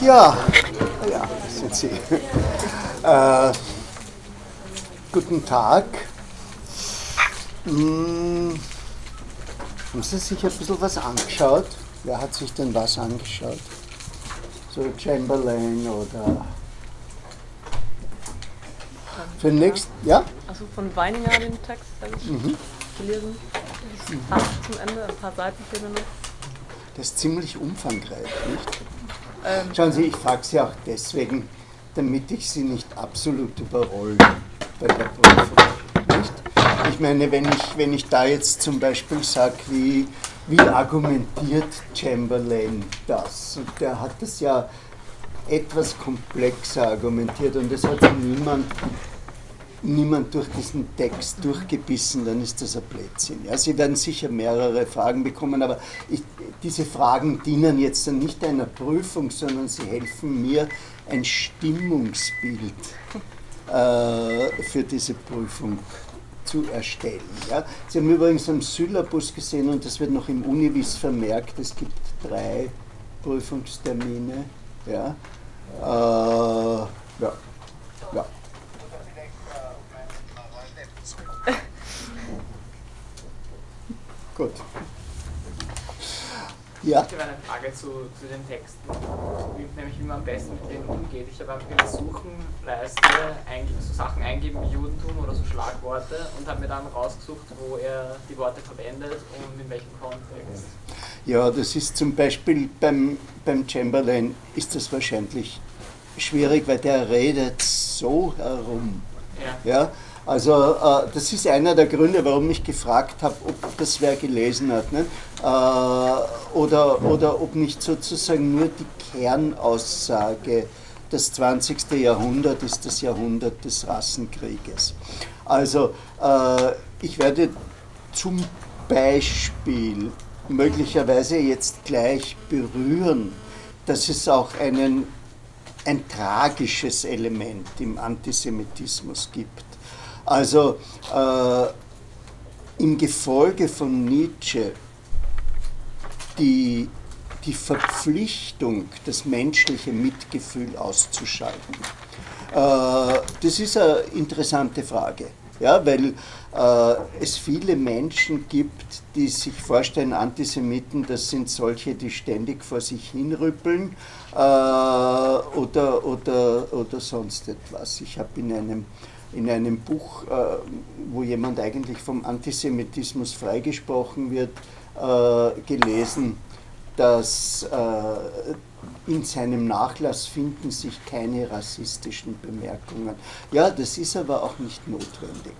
Ja, ja, sind Sie. Äh, guten Tag. Hm, haben Sie sich ein bisschen was angeschaut? Wer hat sich denn was angeschaut? So Chamberlain oder. Für den nächsten, ja? Also von Weininger den Text habe ich Mhm. gelesen. Fast zum Ende, ein paar Seiten fehlen noch. Das ist ziemlich umfangreich, nicht? Ähm, Schauen Sie, ich frage Sie auch deswegen, damit ich Sie nicht absolut überrolle bei der Prüfung. Nicht? Ich meine, wenn ich, wenn ich da jetzt zum Beispiel sage, wie, wie argumentiert Chamberlain das? Und der hat das ja etwas komplexer argumentiert und es hat niemand, niemand durch diesen Text durchgebissen, dann ist das ein Blödsinn. Ja, Sie werden sicher mehrere Fragen bekommen, aber ich, diese Fragen dienen jetzt dann nicht einer Prüfung, sondern sie helfen mir, ein Stimmungsbild äh, für diese Prüfung zu erstellen. Ja. Sie haben übrigens am Syllabus gesehen und das wird noch im Univis vermerkt, es gibt drei Prüfungstermine. Ja. Äh, ja. ja. Gut. Ja. Ich habe eine Frage zu, zu den Texten, wie, nämlich wie man am besten mit denen umgeht. Ich habe in der Suchenleiste so Sachen eingeben wie Judentum oder so Schlagworte und habe mir dann rausgesucht, wo er die Worte verwendet und in welchem Kontext. Ja, das ist zum Beispiel beim, beim Chamberlain ist das wahrscheinlich schwierig, weil der redet so herum. Ja. Ja, also äh, das ist einer der Gründe, warum ich gefragt habe, ob das wer gelesen hat. Ne? Äh, oder, oder ob nicht sozusagen nur die Kernaussage, das 20. Jahrhundert ist das Jahrhundert des Rassenkrieges. Also äh, ich werde zum Beispiel möglicherweise jetzt gleich berühren, dass es auch einen, ein tragisches Element im Antisemitismus gibt. Also äh, im Gefolge von Nietzsche die, die Verpflichtung, das menschliche Mitgefühl auszuschalten. Äh, das ist eine interessante Frage, ja, weil äh, es viele Menschen gibt, die sich vorstellen, Antisemiten, das sind solche, die ständig vor sich hinrüppeln äh, oder, oder, oder sonst etwas. Ich habe in einem in einem Buch, äh, wo jemand eigentlich vom Antisemitismus freigesprochen wird, äh, gelesen, dass äh, in seinem Nachlass finden sich keine rassistischen Bemerkungen. Ja, das ist aber auch nicht notwendig.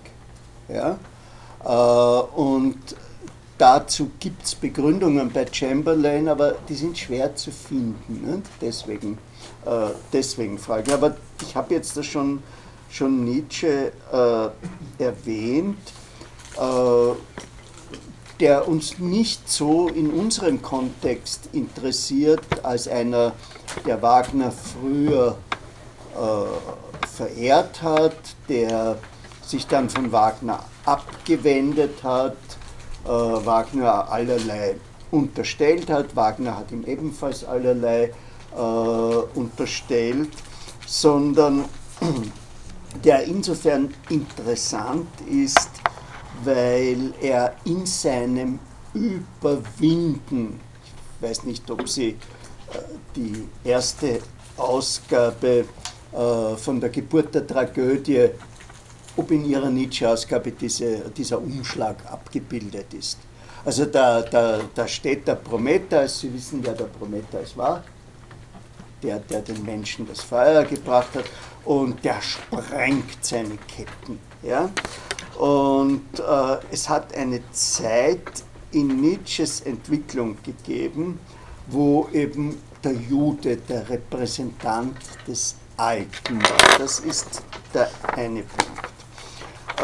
Ja? Und dazu gibt es Begründungen bei Chamberlain, aber die sind schwer zu finden. Ne? Deswegen, deswegen frage ich. Aber ich habe jetzt das schon schon Nietzsche äh, erwähnt, äh, der uns nicht so in unserem Kontext interessiert als einer, der Wagner früher äh, verehrt hat, der sich dann von Wagner abgewendet hat, äh, Wagner allerlei unterstellt hat, Wagner hat ihm ebenfalls allerlei äh, unterstellt, sondern der insofern interessant ist, weil er in seinem Überwinden, ich weiß nicht, ob Sie äh, die erste Ausgabe äh, von der Geburt der Tragödie, ob in Ihrer Nietzsche-Ausgabe diese, dieser Umschlag abgebildet ist. Also da, da, da steht der Prometheus, Sie wissen, wer der Prometheus war, der, der den Menschen das Feuer gebracht hat und der sprengt seine Ketten. Ja? Und äh, es hat eine Zeit in Nietzsches Entwicklung gegeben, wo eben der Jude der Repräsentant des Alten war. Das ist der eine Punkt.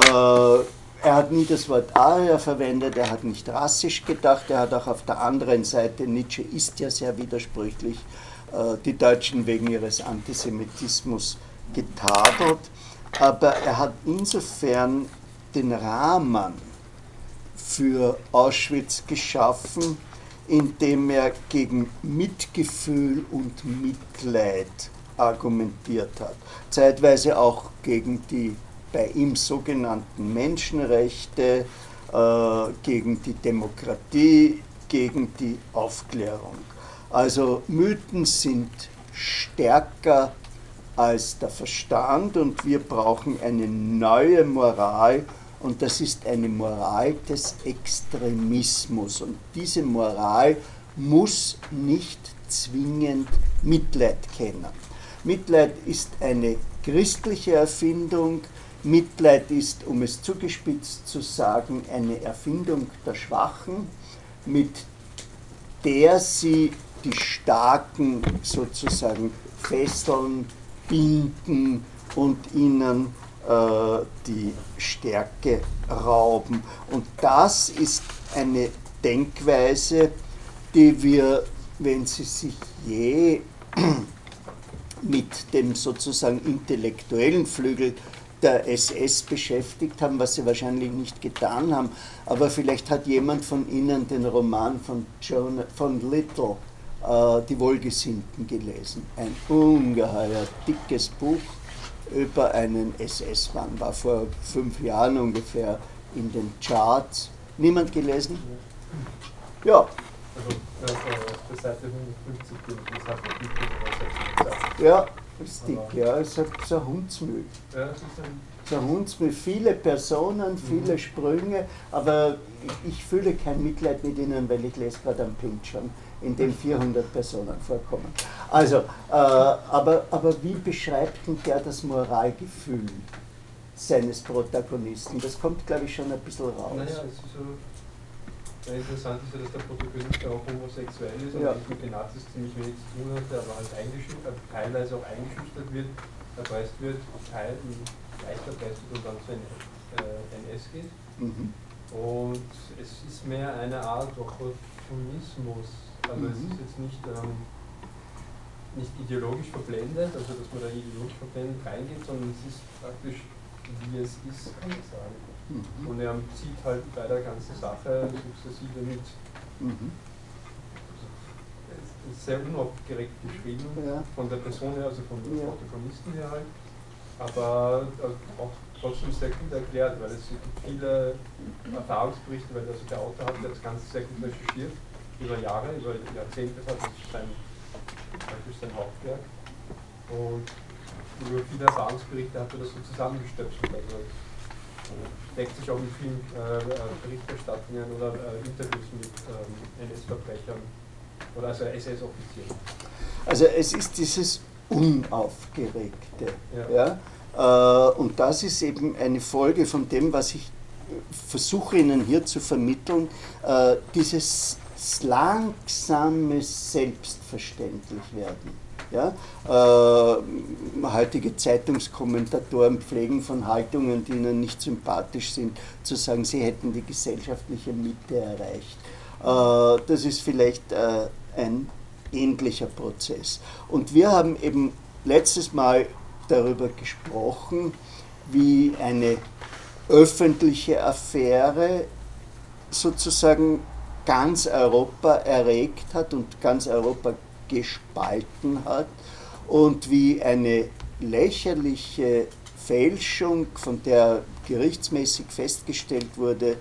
Äh, er hat nie das Wort Arier verwendet, er hat nicht rassisch gedacht, er hat auch auf der anderen Seite, Nietzsche ist ja sehr widersprüchlich, äh, die Deutschen wegen ihres Antisemitismus getadelt, aber er hat insofern den Rahmen für Auschwitz geschaffen, indem er gegen Mitgefühl und Mitleid argumentiert hat. Zeitweise auch gegen die bei ihm sogenannten Menschenrechte, äh, gegen die Demokratie, gegen die Aufklärung. Also Mythen sind stärker als der Verstand und wir brauchen eine neue Moral und das ist eine Moral des Extremismus und diese Moral muss nicht zwingend Mitleid kennen. Mitleid ist eine christliche Erfindung, Mitleid ist, um es zugespitzt zu sagen, eine Erfindung der Schwachen, mit der sie die Starken sozusagen fesseln, binden und ihnen äh, die Stärke rauben. Und das ist eine Denkweise, die wir, wenn Sie sich je mit dem sozusagen intellektuellen Flügel der SS beschäftigt haben, was sie wahrscheinlich nicht getan haben, aber vielleicht hat jemand von Ihnen den Roman von, John, von Little, Die Wohlgesinnten, gelesen. Ein ungeheuer dickes Buch über einen SS-Mann, war vor fünf Jahren ungefähr in den Charts. Niemand gelesen? Ja. Also auf der Seite 150 das hat man Ja, ist dick, ja, es ist so ein Hundsmüll. Ja, es ist ein so Hundsmüll, viele Personen, viele mhm. Sprünge, aber ich fühle kein Mitleid mit ihnen, weil ich lese gerade am Pinchern, in dem 400 Personen vorkommen. Also, äh, aber, aber wie beschreibt denn der das Moralgefühl seines Protagonisten? Das kommt, glaube ich, schon ein bisschen raus. Naja, es ist so interessant ist ja, dass der Protagonist ja auch homosexuell ist und ja. mit den Nazis ziemlich wenig zu tun hat, aber halt eingeschüchtert, teilweise auch eingeschüchtert wird, erpreist wird, teil, leicht erpreist wird und dann zu äh, NS geht. Mhm. Und es ist mehr eine Art Opportunismus. Also mhm. es ist jetzt nicht, ähm, nicht ideologisch verblendet, also dass man da ideologisch verblendet reingeht, sondern es ist praktisch wie es ist, kann man sagen. Mhm. Und er zieht halt bei der ganzen Sache sukzessive mit. Mhm. Es ist sehr unaufgeregt geschrieben, ja. von der Person her, also von ja. Protagonisten her halt, aber äh, auch trotzdem sehr gut erklärt, weil es gibt viele Erfahrungsberichte, weil also der Autor hat das Ganze sehr gut recherchiert, über Jahre, über Jahrzehnte, das ist sein, praktisch sein Hauptwerk. Und über viele Erfahrungsberichte hat er das so zusammengestöpselt. Also deckt sich auch mit vielen äh, äh, Berichterstattungen oder äh, Interviews mit ähm, NS-Verbrechern oder also SS-Offizieren. Also es ist dieses Unaufgeregte. Ja. ja? Äh, und das ist eben eine Folge von dem, was ich versuche Ihnen hier zu vermitteln, äh, dieses langsame Selbstverständlich werden. Ja? Äh, heutige Zeitungskommentatoren pflegen von Haltungen, die ihnen nicht sympathisch sind, zu sagen, sie hätten die gesellschaftliche Mitte erreicht. Äh, das ist vielleicht äh, ein ähnlicher Prozess. Und wir haben eben letztes Mal darüber gesprochen, wie eine öffentliche Affäre sozusagen ganz Europa erregt hat und ganz Europa gespalten hat und wie eine lächerliche Fälschung, von der gerichtsmäßig festgestellt wurde,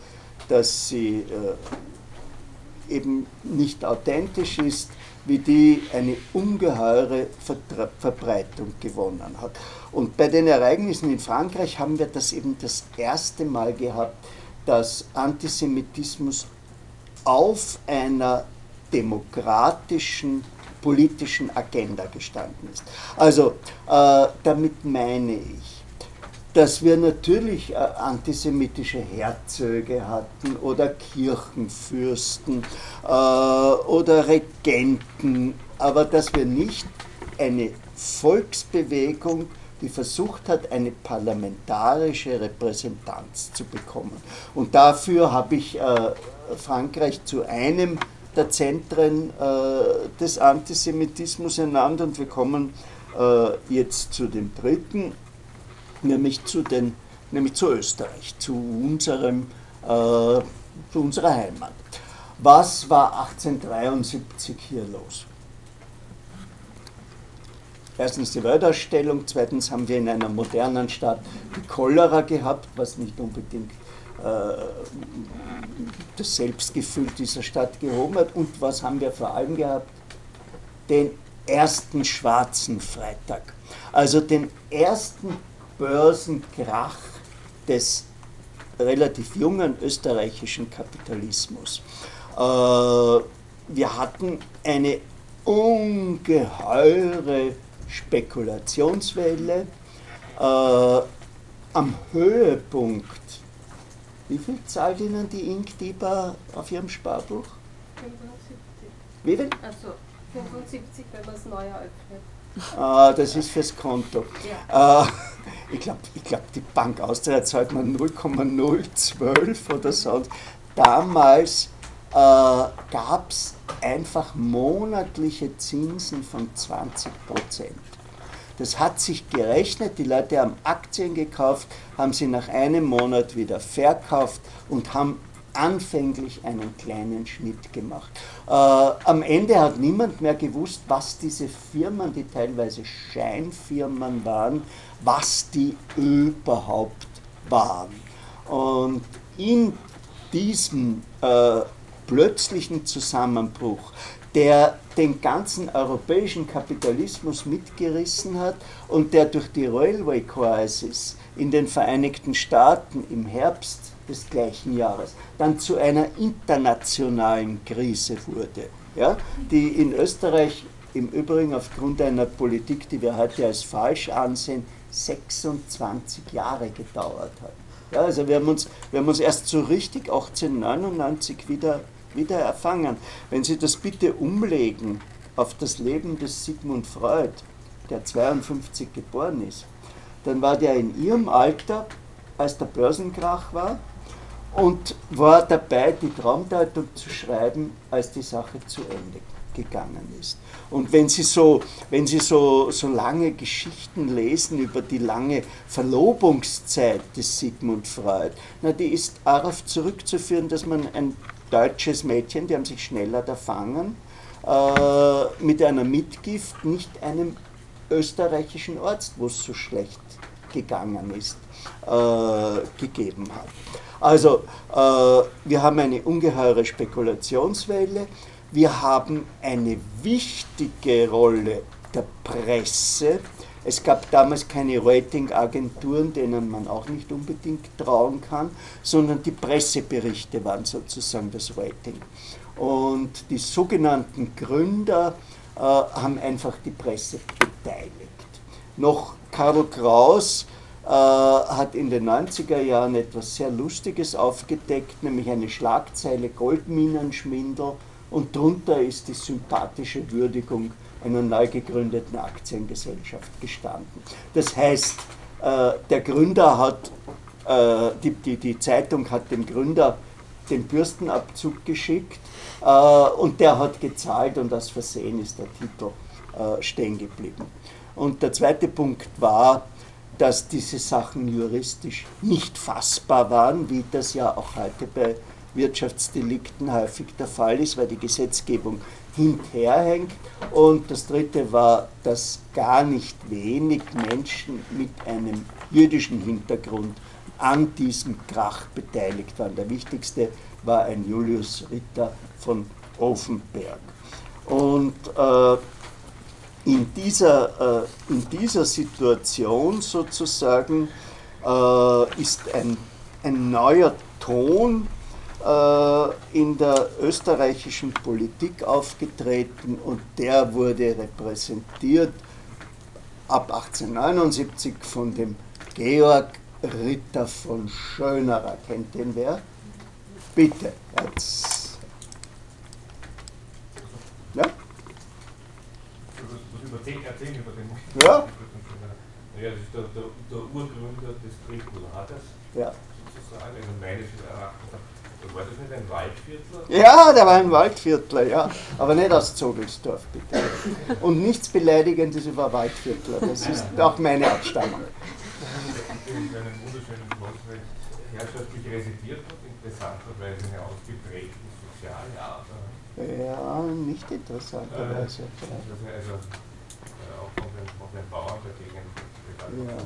dass sie äh, eben nicht authentisch ist, wie die eine ungeheure Vertre Verbreitung gewonnen hat. Und bei den Ereignissen in Frankreich haben wir das eben das erste Mal gehabt, dass Antisemitismus auf einer demokratischen politischen Agenda gestanden ist. Also äh, damit meine ich, dass wir natürlich äh, antisemitische Herzöge hatten oder Kirchenfürsten äh, oder Regenten, aber dass wir nicht eine Volksbewegung, die versucht hat, eine parlamentarische Repräsentanz zu bekommen. Und dafür habe ich äh, Frankreich zu einem der Zentren äh, des Antisemitismus ernannt und wir kommen äh, jetzt zu dem dritten, nämlich zu, den, nämlich zu Österreich, zu, unserem, äh, zu unserer Heimat. Was war 1873 hier los? Erstens die Weltausstellung, zweitens haben wir in einer modernen Stadt die Cholera gehabt, was nicht unbedingt das Selbstgefühl dieser Stadt gehoben hat. Und was haben wir vor allem gehabt? Den ersten schwarzen Freitag. Also den ersten Börsenkrach des relativ jungen österreichischen Kapitalismus. Äh, wir hatten eine ungeheure Spekulationswelle. Äh, am Höhepunkt, wie viel zahlt Ihnen die Inkdiba auf Ihrem Sparbuch? 75. Wie viel? Also 75, wenn man es neu eröffnet. Ah, das ist fürs Konto. Ja. Äh, ich glaube, ich glaub, die Bank Austria zahlt man 0,012 oder so. Damals äh, gab es einfach monatliche Zinsen von 20 Prozent. Das hat sich gerechnet, die Leute haben Aktien gekauft, haben sie nach einem Monat wieder verkauft und haben anfänglich einen kleinen Schnitt gemacht. Äh, am Ende hat niemand mehr gewusst, was diese Firmen, die teilweise Scheinfirmen waren, was die überhaupt waren. Und in diesem äh, plötzlichen Zusammenbruch, der den ganzen europäischen Kapitalismus mitgerissen hat und der durch die Railway Crisis in den Vereinigten Staaten im Herbst des gleichen Jahres dann zu einer internationalen Krise wurde, ja, die in Österreich im Übrigen aufgrund einer Politik, die wir heute als falsch ansehen, 26 Jahre gedauert hat. Ja, also wir haben, uns, wir haben uns erst so richtig 1899 wieder, wieder erfangen. Wenn Sie das bitte umlegen auf das Leben des Sigmund Freud, der 52 geboren ist, dann war der in Ihrem Alter, als der Börsenkrach war, und war dabei, die Traumdeutung zu schreiben, als die Sache zu Ende gegangen ist. Und wenn Sie so, wenn Sie so, so lange Geschichten lesen über die lange Verlobungszeit des Sigmund Freud, na, die ist darauf zurückzuführen, dass man ein deutsches Mädchen, die haben sich schneller erfangen, äh, mit einer Mitgift nicht einem österreichischen Arzt, wo es so schlecht gegangen ist, äh, gegeben hat. Also äh, wir haben eine ungeheure Spekulationswelle, wir haben eine wichtige Rolle der Presse. Es gab damals keine Ratingagenturen, denen man auch nicht unbedingt trauen kann, sondern die Presseberichte waren sozusagen das Rating. Und die sogenannten Gründer äh, haben einfach die Presse beteiligt. Noch Karl Kraus äh, hat in den 90er Jahren etwas sehr Lustiges aufgedeckt, nämlich eine Schlagzeile Goldminenschwindel und darunter ist die sympathische Würdigung einer neu gegründeten Aktiengesellschaft gestanden. Das heißt, äh, der Gründer hat, äh, die, die, die Zeitung hat dem Gründer den Bürstenabzug geschickt und der hat gezahlt und aus Versehen ist der Titel stehen geblieben. Und der zweite Punkt war, dass diese Sachen juristisch nicht fassbar waren, wie das ja auch heute bei Wirtschaftsdelikten häufig der Fall ist, weil die Gesetzgebung hinterherhängt. Und das dritte war, dass gar nicht wenig Menschen mit einem jüdischen Hintergrund an diesem Krach beteiligt waren. Der wichtigste war ein Julius Ritter von Offenberg. Und äh, in dieser, äh, in dieser Situation sozusagen äh, ist ein, ein neuer Ton in der österreichischen Politik aufgetreten und der wurde repräsentiert ab 1879 von dem Georg Ritter von Schönerer. Kennt den wer? Bitte, jetzt. Ja? über 10 erzählen über den Ja. Naja, das ist der, der, der Urgründer des Tripolagers, Ja. sozusagen, also meines Erachtens. War das nicht ein Waldviertler? Ja, der war ein Waldviertler, ja. Aber nicht aus Zogelsdorf, bitte. Und nichts Beleidigendes über Waldviertler. Das ist auch meine Abstammung. In einem wunderschönen weil herrschaftlich residiert hat, interessanterweise eine ausgeprägte soziale Art. Ja, nicht interessanterweise. Äh, also, äh, auch von den, von den Bauern der Gegend, Ja,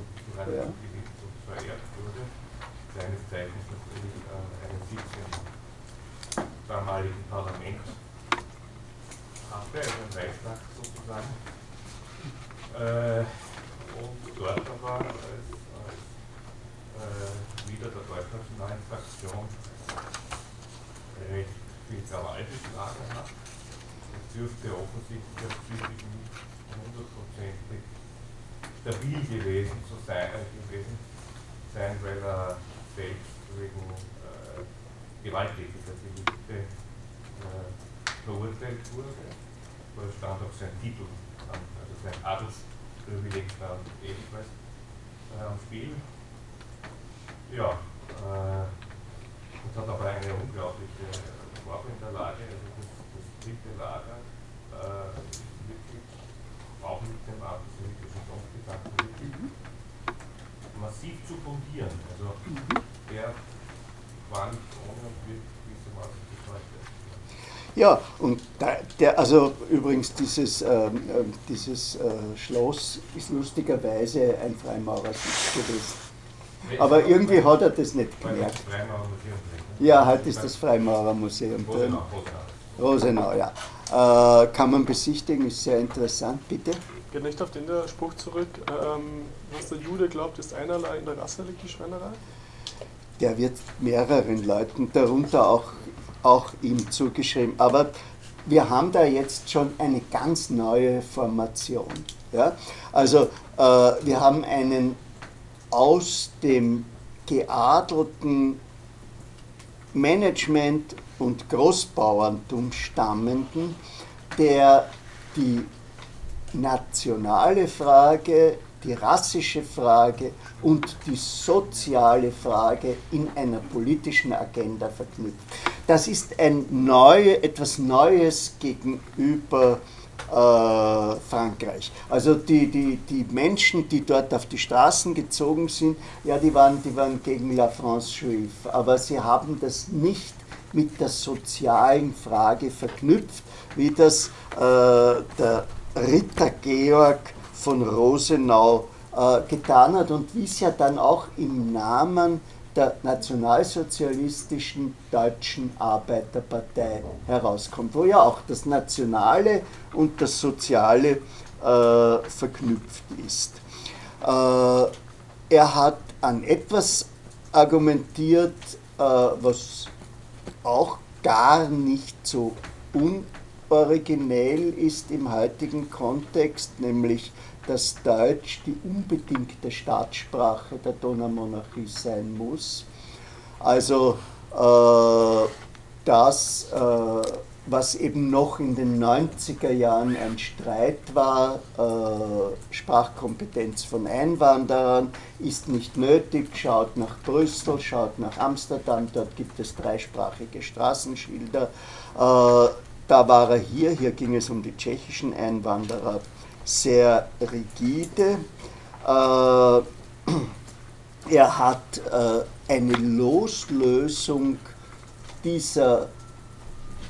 ja. und verehrt wurde, seines Zeichens natürlich äh, Sitz im damaligen Parlament hatte, im Reichstag sozusagen. Äh, und dort aber als, als äh, Leader der deutschnationalen Fraktion recht viel Gewaltes Lager hat. Es dürfte offensichtlich auch psychisch nicht hundertprozentig stabil gewesen, zu sein, äh, gewesen sein, weil er selbst wegen äh, gewalttätiger Delikte äh, verurteilt wurde. Da stand auch sein Titel, an, also sein Adelsprivileg stand ebenfalls äh, am Spiel. Ja, äh, und hat aber eine unglaubliche Farbe in der Lage, also das, das dritte Lager, äh, wirklich auch mit dem antisemitischen Grundgedanken wirklich massiv zu fundieren. Also der ohne und wird gewissermaßen bis heute. Ja, und da, der, also übrigens dieses, ähm, dieses äh, Schloss ist lustigerweise ein Freimaurersitz gewesen. Aber irgendwie hat er das nicht gemerkt. drin. Ja, heute ist das Freimaurermuseum drin. Rosenau, Rosenau. Rosenau, ja. Äh, kann man besichtigen, ist sehr interessant, bitte. Geht nicht auf den Spruch zurück, ähm, was der Jude glaubt, ist einerlei, in der Rasse liegt die Schweinerei? Der wird mehreren Leuten, darunter auch, auch ihm zugeschrieben. Aber wir haben da jetzt schon eine ganz neue Formation. Ja? Also äh, wir haben einen aus dem geadelten Management- und Großbauerntum stammenden, der die nationale Frage, die rassische Frage und die soziale Frage in einer politischen Agenda verknüpft. Das ist ein neue, etwas Neues gegenüber äh, Frankreich. Also die, die, die Menschen, die dort auf die Straßen gezogen sind, ja, die waren, die waren gegen La France Juive, aber sie haben das nicht mit der sozialen Frage verknüpft, wie das äh, der Ritter Georg von Rosenau äh, getan hat und wie es ja dann auch im Namen der nationalsozialistischen deutschen Arbeiterpartei herauskommt, wo ja auch das Nationale und das Soziale äh, verknüpft ist. Äh, er hat an etwas argumentiert, äh, was auch gar nicht so unoriginell ist im heutigen Kontext, nämlich dass Deutsch die unbedingte Staatssprache der Donaumonarchie sein muss. Also äh, das, äh, was eben noch in den 90er Jahren ein Streit war, äh, Sprachkompetenz von Einwanderern, ist nicht nötig, schaut nach Brüssel, schaut nach Amsterdam, dort gibt es dreisprachige Straßenschilder. Äh, da war er hier, hier ging es um die tschechischen Einwanderer sehr rigide. Äh, er hat äh, eine Loslösung dieser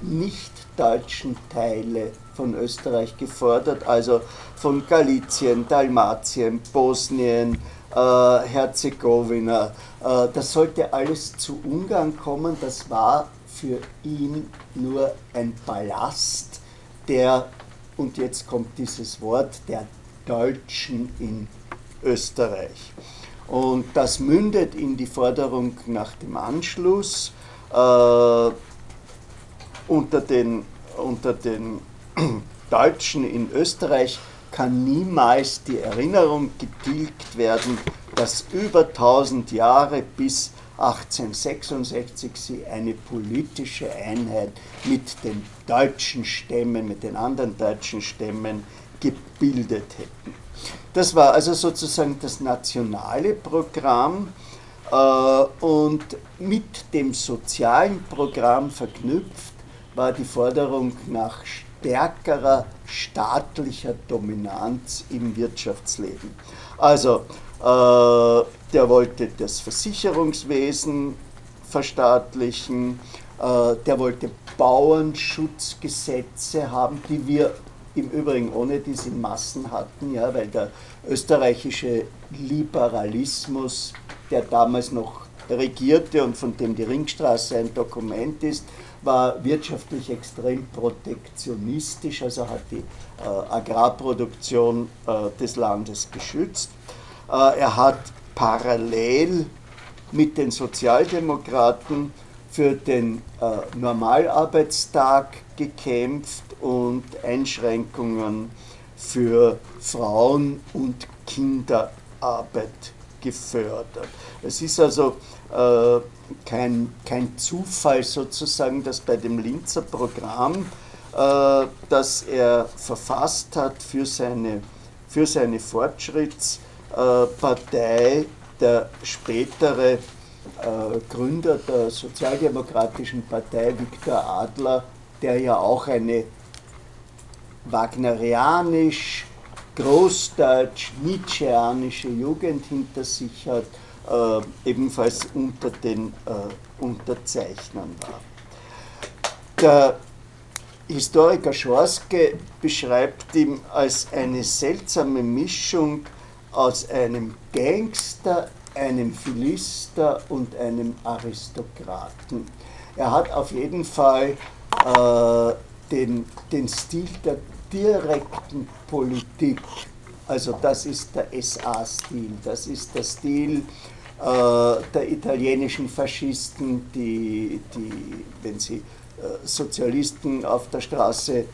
nicht-deutschen Teile von Österreich gefordert, also von Galizien, Dalmatien, Bosnien, äh, Herzegowina. Äh, das sollte alles zu Ungarn kommen. Das war für ihn nur ein Ballast, der und jetzt kommt dieses Wort der Deutschen in Österreich. Und das mündet in die Forderung nach dem Anschluss. Äh, unter, den, unter den Deutschen in Österreich kann niemals die Erinnerung getilgt werden, dass über 1000 Jahre bis 1866 sie eine politische Einheit mit den deutschen Stämmen, mit den anderen deutschen Stämmen gebildet hätten. Das war also sozusagen das nationale Programm äh, und mit dem sozialen Programm verknüpft war die Forderung nach stärkerer staatlicher Dominanz im Wirtschaftsleben. Also äh, der wollte das Versicherungswesen verstaatlichen, Äh, der wollte Bauernschutzgesetze haben, die wir im Übrigen ohne dies in Massen hatten, ja, weil der österreichische Liberalismus, der damals noch regierte und von dem die Ringstraße ein Dokument ist, war wirtschaftlich extrem protektionistisch, also hat die äh, Agrarproduktion äh, des Landes geschützt. Äh, er hat parallel mit den Sozialdemokraten für den äh, Normalarbeitstag gekämpft und Einschränkungen für Frauen- und Kinderarbeit gefördert. Es ist also äh, kein, kein Zufall sozusagen, dass bei dem Linzer Programm, äh, das er verfasst hat für seine, für seine Fortschrittspartei, der spätere äh, Gründer der Sozialdemokratischen Partei, Viktor Adler, der ja auch eine wagnerianisch, großdeutsch, nietzscheanische Jugend hinter sich hat, äh, ebenfalls unter den äh, Unterzeichnern war. Der Historiker Schorske beschreibt ihn als eine seltsame Mischung aus einem Gangster, einem Philister und einem Aristokraten. Er hat auf jeden Fall äh, den, den Stil der direkten Politik, also das ist der SA-Stil, das ist der Stil äh, der italienischen Faschisten, die, die wenn sie äh, Sozialisten auf der Straße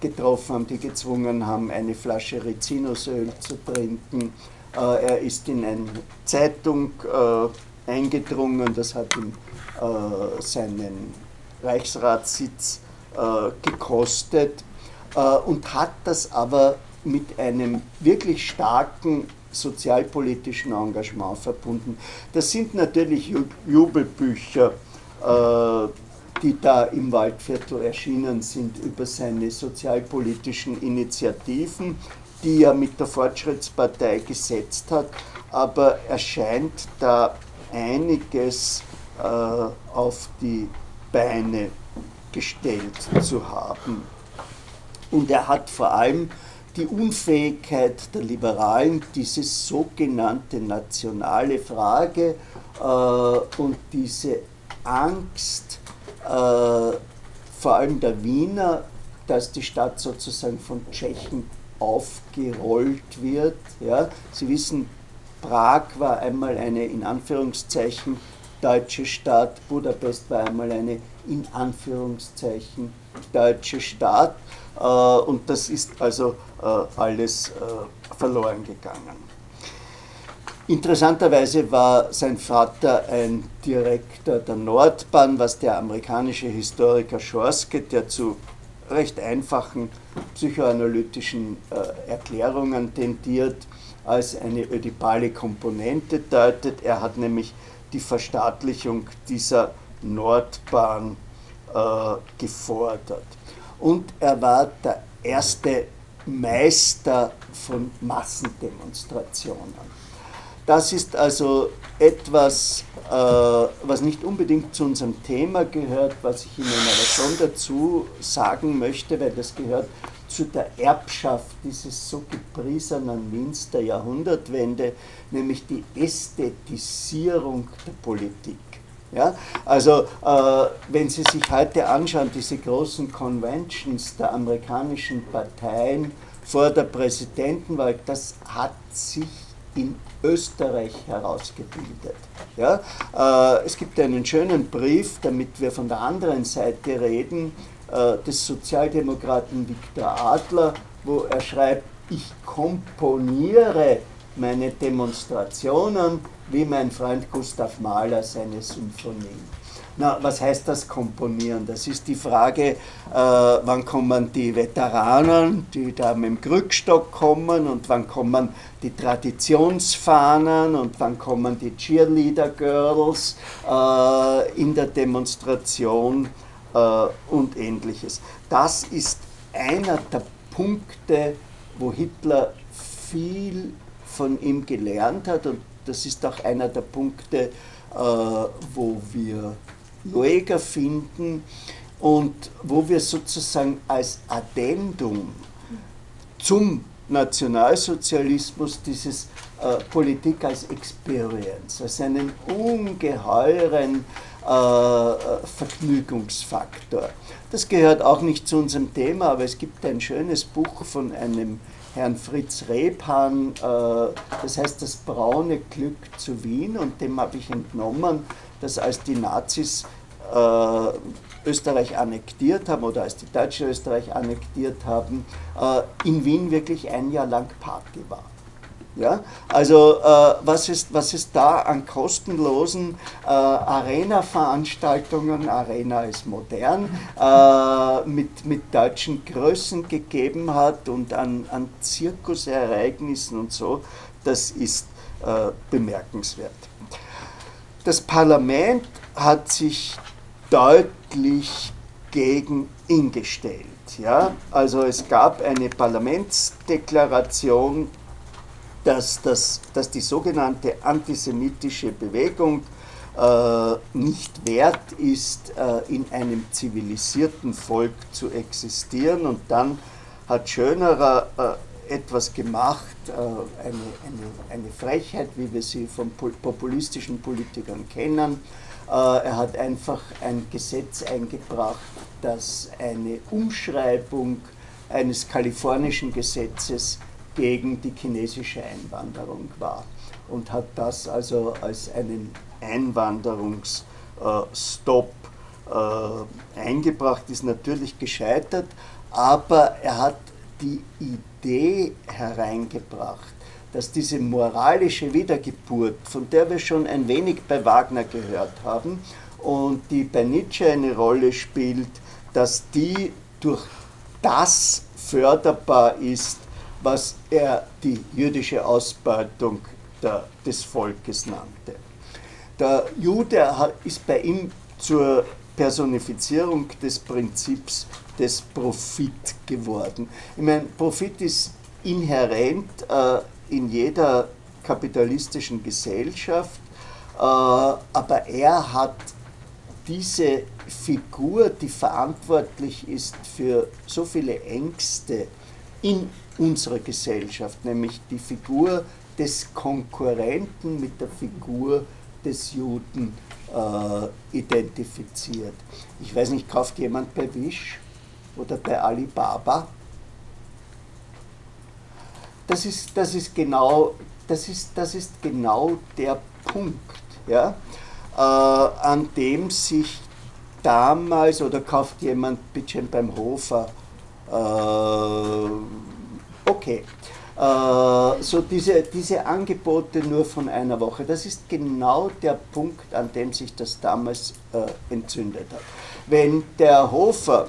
getroffen haben, die gezwungen haben, eine Flasche Rizinusöl zu trinken. Äh, er ist in eine Zeitung äh, eingedrungen, das hat ihm äh, seinen Reichsratssitz gekostet und hat das aber mit einem wirklich starken sozialpolitischen Engagement verbunden. Das sind natürlich Jubelbücher, die da im Waldviertel erschienen sind über seine sozialpolitischen Initiativen die er mit der Fortschrittspartei gesetzt hat, aber er scheint da einiges äh, auf die Beine gestellt zu haben. Und er hat vor allem die Unfähigkeit der Liberalen, diese sogenannte nationale Frage äh, und diese Angst, äh, vor allem der Wiener, dass die Stadt sozusagen von Tschechen aufgerollt wird. Ja. Sie wissen, Prag war einmal eine in Anführungszeichen deutsche Stadt, Budapest war einmal eine in Anführungszeichen deutsche Stadt äh, und das ist also äh, alles äh, verloren gegangen. Interessanterweise war sein Vater ein Direktor der Nordbahn, was der amerikanische Historiker Schorske, der zu recht einfachen psychoanalytischen äh, Erklärungen tendiert, als eine ödipale Komponente deutet. Er hat nämlich die Verstaatlichung dieser Nordbahn äh, gefordert. Und er war der erste Meister von Massendemonstrationen. Das ist also etwas, äh, was nicht unbedingt zu unserem Thema gehört, was ich Ihnen aber schon dazu sagen möchte, weil das gehört zu der Erbschaft dieses so gepriesenen Wiens der Jahrhundertwende, nämlich die Ästhetisierung der Politik. Ja? Also äh, wenn Sie sich heute anschauen, diese großen Conventions der amerikanischen Parteien vor der Präsidentenwahl, das hat sich in Österreich herausgebildet. Ja? Äh, es gibt einen schönen Brief, damit wir von der anderen Seite reden, äh, des Sozialdemokraten Viktor Adler, wo er schreibt, ich komponiere meine Demonstrationen wie mein Freund Gustav Mahler seine Symphonien. Na, was heißt das Komponieren? Das ist die Frage, äh, wann kommen die Veteranen, die da mit dem Krückstock kommen und wann kommen die Traditionsfahnen und wann kommen die Cheerleader-Girls äh, in der Demonstration äh, und ähnliches. Das ist einer der Punkte, wo Hitler viel von ihm gelernt hat und das ist auch einer der Punkte, äh, wo wir Jäger finden und wo wir sozusagen als Addendum zum Nationalsozialismus dieses äh, Politik als Experience, als einen ungeheuren äh, Vergnügungsfaktor. Das gehört auch nicht zu unserem Thema, aber es gibt ein schönes Buch von einem Herrn Fritz Rebhahn, äh, das heißt Das braune Glück zu Wien und dem habe ich entnommen, dass als die Nazis äh, Österreich annektiert haben oder als die Deutschen Österreich annektiert haben, äh, in Wien wirklich ein Jahr lang Party war. Ja? Also äh, was, ist, was es da an kostenlosen äh, Arena-Veranstaltungen, Arena ist modern, äh, mit, mit deutschen Größen gegeben hat und an, an Zirkusereignissen und so, das ist äh, bemerkenswert. Das Parlament hat sich deutlich gegen ihn gestellt. Ja? Also es gab eine Parlamentsdeklaration dass, das, dass die sogenannte antisemitische Bewegung äh, nicht wert ist, äh, in einem zivilisierten Volk zu existieren. Und dann hat Schönerer äh, etwas gemacht, äh, eine, eine, eine Frechheit, wie wir sie von populistischen Politikern kennen. Äh, er hat einfach ein Gesetz eingebracht, das eine Umschreibung eines kalifornischen Gesetzes gegen die chinesische Einwanderung war und hat das also als einen Einwanderungsstopp äh, eingebracht, ist natürlich gescheitert, aber er hat die Idee hereingebracht, dass diese moralische Wiedergeburt, von der wir schon ein wenig bei Wagner gehört haben und die bei Nietzsche eine Rolle spielt, dass die durch das förderbar ist, was er die jüdische Ausbeutung der, des Volkes nannte. Der Jude ist bei ihm zur Personifizierung des Prinzips des Profit geworden. Ich meine, Profit ist inhärent äh, in jeder kapitalistischen Gesellschaft, äh, aber er hat diese Figur, die verantwortlich ist für so viele Ängste in unserer Gesellschaft, nämlich die Figur des Konkurrenten mit der Figur des Juden äh, identifiziert. Ich weiß nicht, kauft jemand bei Wish oder bei Alibaba? Das ist, das ist, genau, das ist, das ist genau der Punkt, ja, äh, an dem sich damals, oder kauft jemand bitte beim Hofer, äh, Okay. Äh, so diese, diese Angebote nur von einer Woche, das ist genau der Punkt, an dem sich das damals äh, entzündet hat. Wenn der Hofer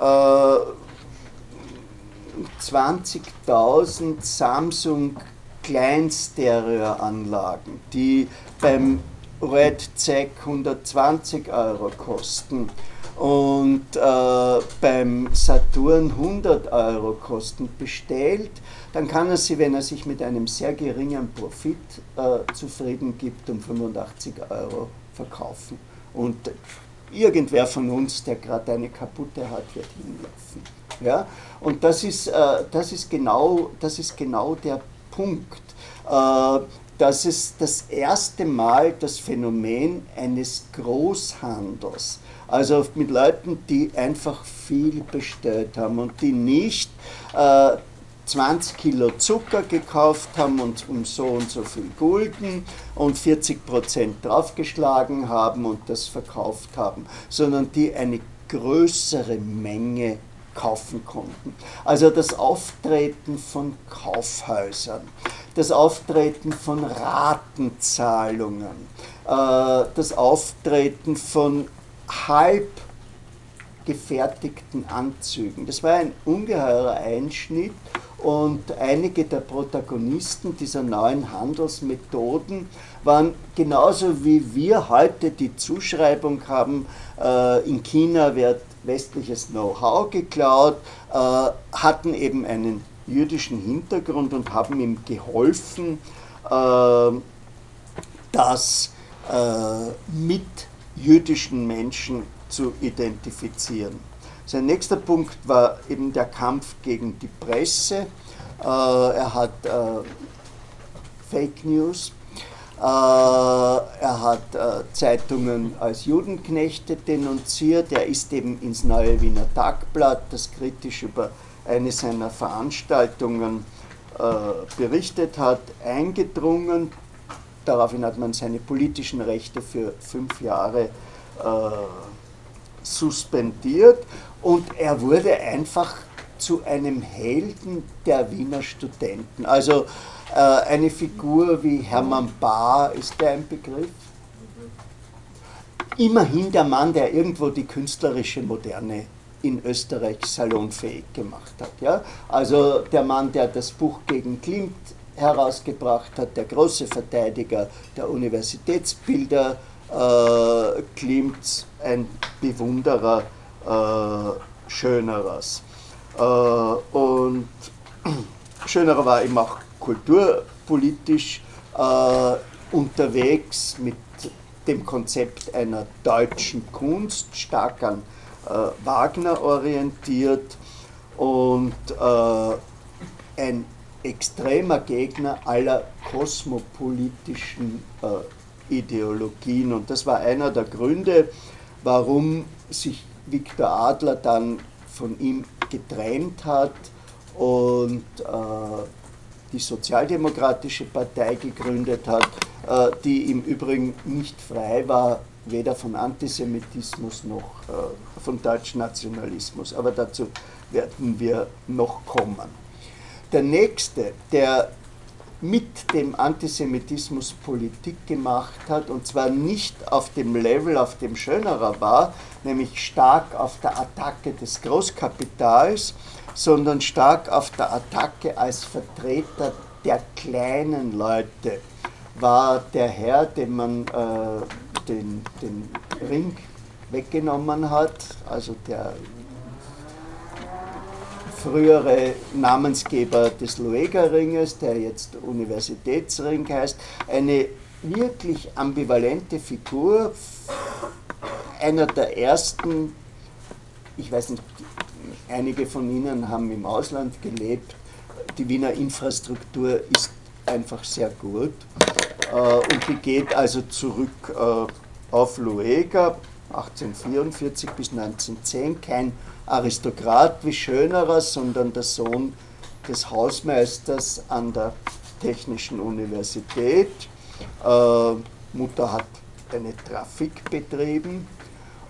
20.000 Samsung Kleinstereoanlagen, die beim Red Zack 120 Euro kosten, und äh, beim Saturn 100 Euro kosten bestellt, dann kann er sie, wenn er sich mit einem sehr geringen Profit äh, zufrieden gibt, um 85 Euro verkaufen. Und irgendwer von uns, der gerade eine kaputte hat, wird hinlaufen. Ja? Und das ist, äh, das, ist genau, das ist genau der Punkt, äh, dass es das erste Mal das Phänomen eines Großhandels also mit Leuten, die einfach viel bestellt haben und die nicht äh, 20 Kilo Zucker gekauft haben und um so und so viel Gulden und 40 Prozent draufgeschlagen haben und das verkauft haben, sondern die eine größere Menge kaufen konnten. Also das Auftreten von Kaufhäusern, das Auftreten von Ratenzahlungen, äh, das Auftreten von halb gefertigten Anzügen. Das war ein ungeheurer Einschnitt und einige der Protagonisten dieser neuen Handelsmethoden waren genauso wie wir heute die Zuschreibung haben, äh, in China wird westliches Know-how geklaut, äh, hatten eben einen jüdischen Hintergrund und haben ihm geholfen, äh, das mit jüdischen Menschen zu identifizieren. Sein nächster Punkt war eben der Kampf gegen die Presse. Äh, er hat äh, Fake News. Äh, er hat Zeitungen als Judenknechte denunziert. Er ist eben ins Neue Wiener Tagblatt, das kritisch über eine seiner Veranstaltungen berichtet hat, eingedrungen. Daraufhin hat man seine politischen Rechte für fünf Jahre suspendiert und er wurde einfach zu einem Helden der Wiener Studenten. Also äh, eine Figur wie Hermann Bahr, ist der ein Begriff? Immerhin der Mann, der irgendwo die künstlerische Moderne in Österreich salonfähig gemacht hat. Ja? Also der Mann, der das Buch gegen Klimt herausgebracht hat, der große Verteidiger der Universitätsbilder äh, Klimts, ein Bewunderer äh, Schönerers. Äh, und Schönerer war eben auch kulturpolitisch äh, unterwegs mit dem Konzept einer deutschen Kunst, stark an äh, Wagner orientiert und äh, ein extremer Gegner aller kosmopolitischen äh, Ideologien. Und das war einer der Gründe, warum sich Viktor Adler dann von ihm getrennt hat und äh, die Sozialdemokratische Partei gegründet hat, äh, die im Übrigen nicht frei war, weder von Antisemitismus noch äh, von Deutschnationalismus. Aber dazu werden wir noch kommen. Der nächste, der mit dem Antisemitismus Politik gemacht hat, und zwar nicht auf dem Level, auf dem Schönerer war, nämlich stark auf der Attacke des Großkapitals, sondern stark auf der Attacke als Vertreter der kleinen Leute, war der Herr, dem man äh, den, den Ring weggenommen hat, also der frühere Namensgeber des Lueger-Ringes, der jetzt Universitätsring heißt, eine wirklich ambivalente Figur, einer der ersten, ich weiß nicht, einige von Ihnen haben im Ausland gelebt, die Wiener Infrastruktur ist einfach sehr gut äh, und die geht also zurück äh, auf Lueger, 1844 bis 1910, kein Aristokrat wie Schönerer, sondern der Sohn des Hausmeisters an der Technischen Universität. Äh, Mutter hat eine Trafik betrieben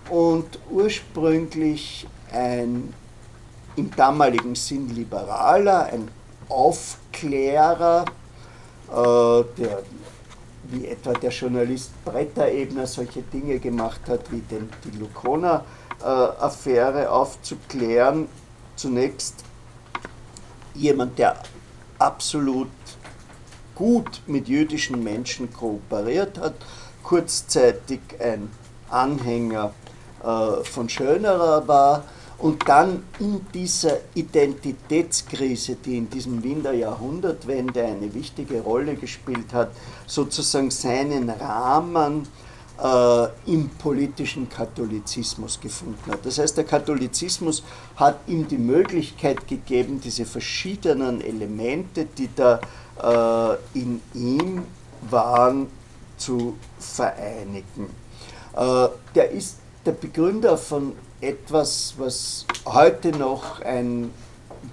und ursprünglich ein im damaligen Sinn liberaler, ein Aufklärer, äh, der wie etwa der Journalist Bretterebner solche Dinge gemacht hat, wie den, die Lukona-Affäre aufzuklären. Zunächst jemand, der absolut gut mit jüdischen Menschen kooperiert hat, kurzzeitig ein Anhänger äh, von Schönerer war und dann in dieser Identitätskrise, die in diesem Wiener Jahrhundertwende eine wichtige Rolle gespielt hat, sozusagen seinen Rahmen äh, im politischen Katholizismus gefunden hat. Das heißt, der Katholizismus hat ihm die Möglichkeit gegeben, diese verschiedenen Elemente, die da äh, in ihm waren, zu vereinigen. Äh, der ist der Begründer von etwas, was heute noch ein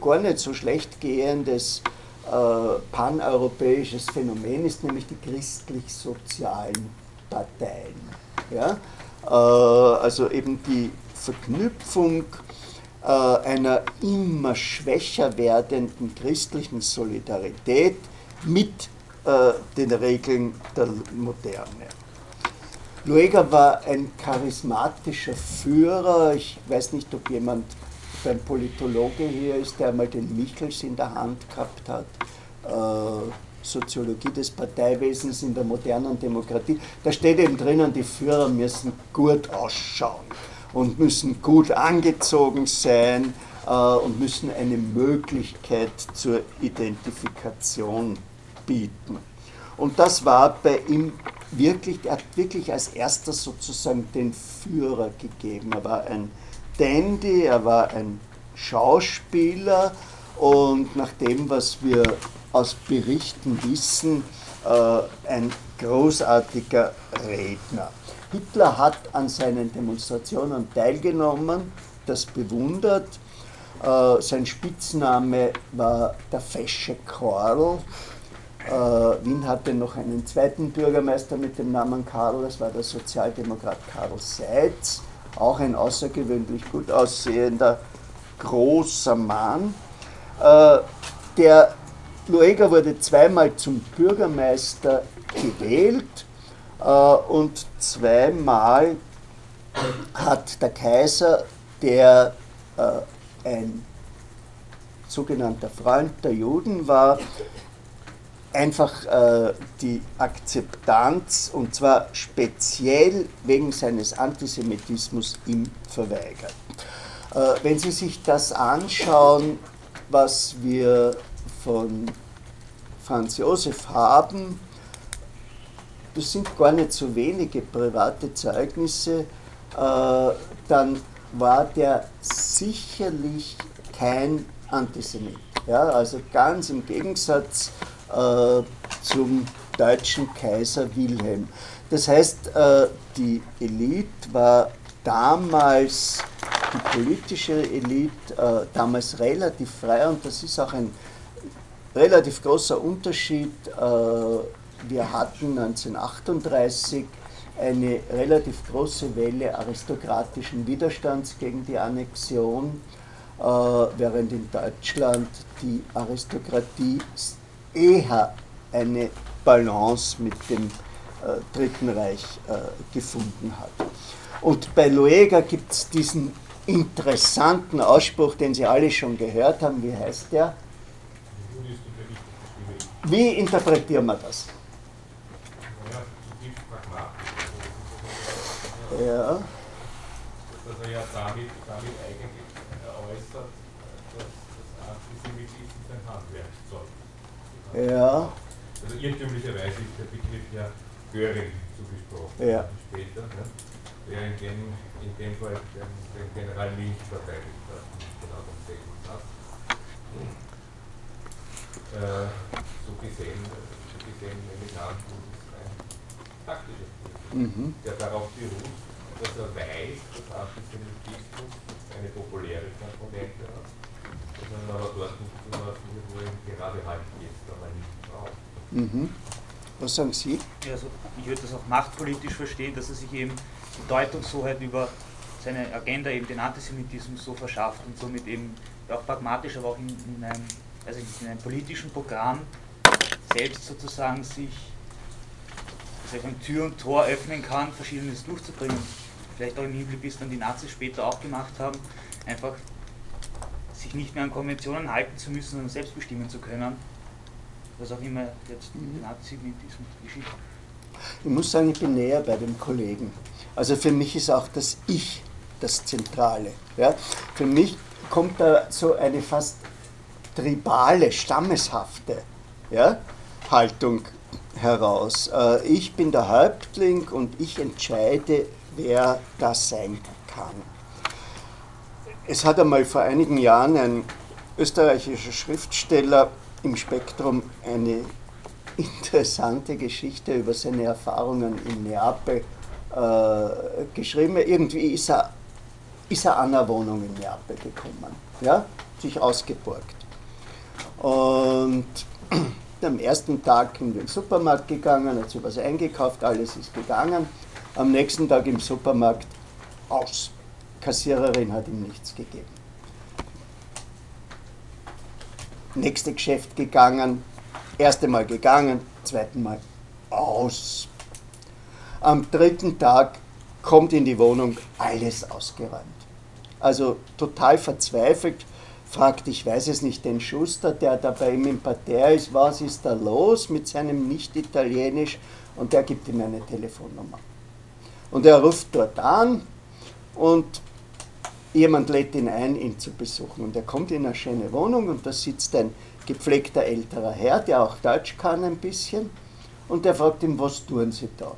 gar nicht so schlecht gehendes äh, paneuropäisches Phänomen ist, nämlich die christlich-sozialen Parteien. Ja? Äh, also eben die Verknüpfung äh, einer immer schwächer werdenden christlichen Solidarität mit äh, den Regeln der Moderne. Lueger war ein charismatischer Führer. Ich weiß nicht, ob jemand beim Politologe hier ist, der einmal den Michels in der Hand gehabt hat. Soziologie des Parteiwesens in der modernen Demokratie. Da steht eben drinnen, die Führer müssen gut ausschauen und müssen gut angezogen sein äh, und müssen eine Möglichkeit zur Identifikation bieten. Und das war bei ihm wirklich, er hat wirklich als erster sozusagen den Führer gegeben. Er war ein Dandy, er war ein Schauspieler und nach dem, was wir aus Berichten wissen, äh, ein großartiger Redner. Hitler hat an seinen Demonstrationen teilgenommen, das bewundert. Äh, sein Spitzname war der fesche Karl. Äh, Wien hatte noch einen zweiten Bürgermeister mit dem Namen Karl, das war der Sozialdemokrat Karl Seitz, auch ein außergewöhnlich gut aussehender, großer Mann. Äh, der Lueger wurde zweimal zum Bürgermeister gewählt äh, und zweimal hat der Kaiser, der äh, ein sogenannter Freund der Juden war, einfach äh, die Akzeptanz, und zwar speziell wegen seines Antisemitismus, ihm verweigert. Äh, wenn Sie sich das anschauen, was wir von Franz Josef haben, das sind gar nicht so wenige private Zeugnisse, äh, dann war der sicherlich kein Antisemit. Ja, also ganz im Gegensatz äh, zum deutschen Kaiser Wilhelm. Das heißt, äh, die Elite war damals, die politische Elite, damals relativ frei und das ist auch ein relativ großer Unterschied. Äh, wir hatten 1938 eine relativ große Welle aristokratischen Widerstands gegen die Annexion, äh, während in Deutschland die Aristokratie eher eine Balance mit dem äh, Dritten Reich gefunden hat. Und bei Lueger gibt es diesen interessanten Ausspruch, den Sie alle schon gehört haben. Wie heißt der? Wie interpretieren wir das? Ja. Dass er ja damit, damit eigentlich äußert, dass das Antisemitismus ein Handwerkszeug ist. Ja. Also irrtümlicherweise ist der Begriff ja Göring zugesprochen ja. später, ne? der in dem, in dem Fall den, den General Lynch verteidigt hat, genau denselben Satz. Äh, so gesehen, so gesehen nehme ich an, das ist ein taktischer mhm. der darauf beruht, dass er weiß, dass Antisemitismus eine populäre Komponente hat, dass man aber dort nicht zuordnet, wo er gerade halt jetzt aber nicht braucht. Mhm. Was sagen Sie? Ja, also ich würde das auch machtpolitisch verstehen, dass er sich eben die Deutungshoheit über seine Agenda, eben den Antisemitismus so verschafft und somit eben auch pragmatisch, aber auch in, in, einem, also in einem politischen Programm selbst sozusagen sich er Tür und Tor öffnen kann, Verschiedenes durchzubringen. Vielleicht auch im Hinblick, bis dann die Nazis später auch gemacht haben, einfach sich nicht mehr an Konventionen halten zu müssen, sondern selbst bestimmen zu können. Was auch immer jetzt mhm. Nazismus geschieht. Ich muss sagen, ich bin näher bei dem Kollegen. Also für mich ist auch das Ich das Zentrale. Ja? Für mich kommt da so eine fast tribale, stammeshafte ja, Haltung heraus. Äh, ich bin der Häuptling und ich entscheide, wer das sein kann. Es hat einmal vor einigen Jahren ein österreichischer Schriftsteller im Spektrum eine interessante Geschichte über seine Erfahrungen in Neapel äh, geschrieben. Irgendwie ist er, ist er an einer Wohnung in Neapel gekommen, ja? sich ausgeborgt. Und am ersten Tag in den Supermarkt gegangen, hat sich was eingekauft, alles ist gegangen. Am nächsten Tag im Supermarkt aus. Kassiererin hat ihm nichts gegeben. Nächste Geschäft gegangen, erste Mal gegangen, zweiten Mal aus. Am dritten Tag kommt in die Wohnung alles ausgeräumt. Also total verzweifelt, fragt, ich weiß es nicht, den Schuster, der da bei ihm im Parterre ist, was ist da los mit seinem Nicht-Italienisch und der gibt ihm eine Telefonnummer. Und er ruft dort an und jemand lädt ihn ein, ihn zu besuchen. Und er kommt in eine schöne Wohnung und da sitzt ein gepflegter älterer Herr, der auch Deutsch kann ein bisschen und der fragt ihn, was tun Sie da?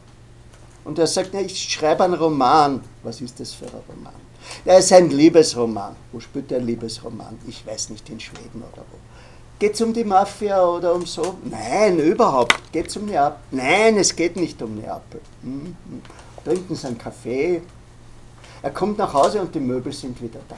Und er sagt, ja, ich schreibe einen Roman. Was ist das für ein Roman? Es ist ein Liebesroman. Wo spielt der Liebesroman? Ich weiß nicht, in Schweden oder wo. Geht es um die Mafia oder um so? Nein, überhaupt. Geht es um Neapel? Nein, es geht nicht um Neapel. Mhm. Trinken Sie einen Kaffee. Er kommt nach Hause und die Möbel sind wieder da.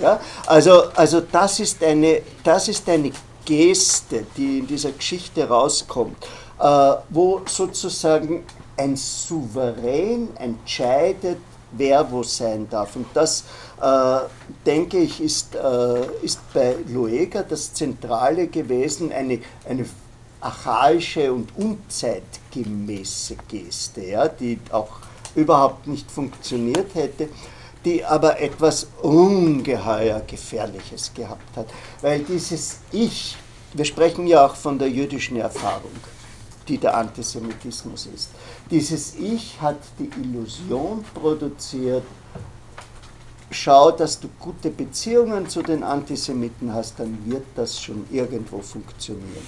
Ja? Also, also das, ist eine, das ist eine Geste, die in dieser Geschichte rauskommt, äh, wo sozusagen ein Souverän entscheidet, wer wo sein darf. Und das, äh, denke ich, ist, äh, ist bei Lueger das Zentrale gewesen, eine, eine archaische und unzeitgemäße Geste, ja, die auch überhaupt nicht funktioniert hätte, die aber etwas ungeheuer Gefährliches gehabt hat. Weil dieses Ich, wir sprechen ja auch von der jüdischen Erfahrung, die der Antisemitismus ist. Dieses Ich hat die Illusion produziert, schau, dass du gute Beziehungen zu den Antisemiten hast, dann wird das schon irgendwo funktionieren.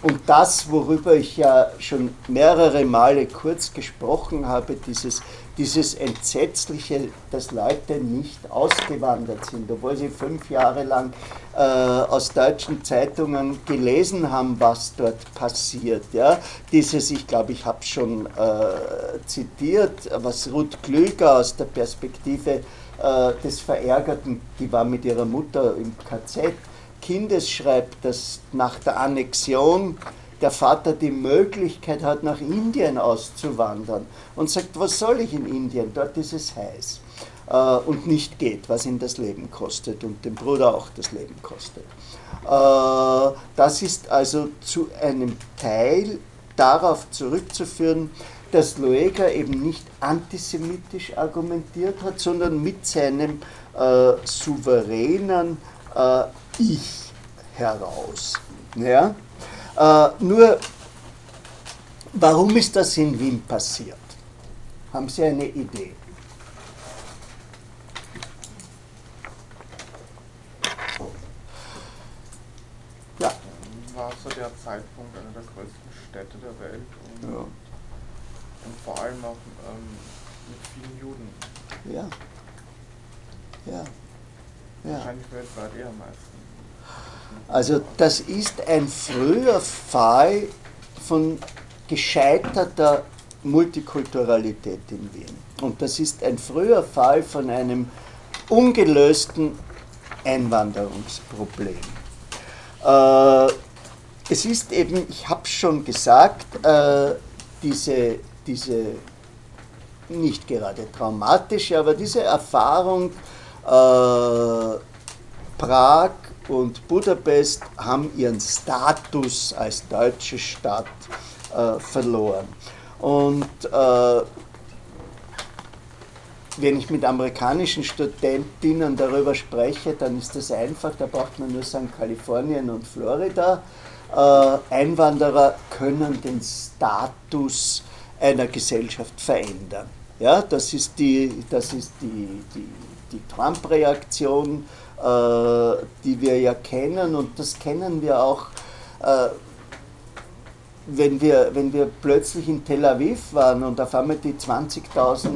Und das, worüber ich ja schon mehrere Male kurz gesprochen habe, dieses, dieses Entsetzliche, dass Leute nicht ausgewandert sind, obwohl sie fünf Jahre lang äh, aus deutschen Zeitungen gelesen haben, was dort passiert. Ja? Dieses, ich glaube, ich habe es schon äh, zitiert, was Ruth Klüger aus der Perspektive äh, des Verärgerten, die war mit ihrer Mutter im KZ, Kindes schreibt, dass nach der Annexion der Vater die Möglichkeit hat, nach Indien auszuwandern und sagt, was soll ich in Indien, dort ist es heiß und nicht geht, was ihn das Leben kostet und dem Bruder auch das Leben kostet. Äh, das ist also zu einem Teil darauf zurückzuführen, dass Loeger eben nicht antisemitisch argumentiert hat, sondern mit seinem äh, souveränen äh, Ich heraus. Ja? Äh, nur, warum ist das in Wien passiert? Haben Sie eine Idee? Ja. So der Zeitpunkt einer der größten Städte der Welt. ja und vor allem auch ähm, mit vielen Juden. Ja. Ja. ja. Wahrscheinlich weltweit eher am meisten. Also das ist ein früher Fall von gescheiterter Multikulturalität in Wien. Und das ist ein früher Fall von einem ungelösten Einwanderungsproblem. Äh, es ist eben, ich habe schon gesagt, äh, diese diese nicht gerade traumatische, aber diese Erfahrung, äh, Prag und Budapest haben ihren Status als deutsche Stadt äh, verloren. Und äh, wenn ich mit amerikanischen Studentinnen darüber spreche, dann ist das einfach, da braucht man nur sagen Kalifornien und Florida. Äh, Einwanderer können den Status einer Gesellschaft verändern. Ja, das ist die, die, die, die Trump-Reaktion, äh, die wir ja kennen und das kennen wir auch, äh, wenn, wir, wenn wir plötzlich in Tel Aviv waren und auf einmal die 20.000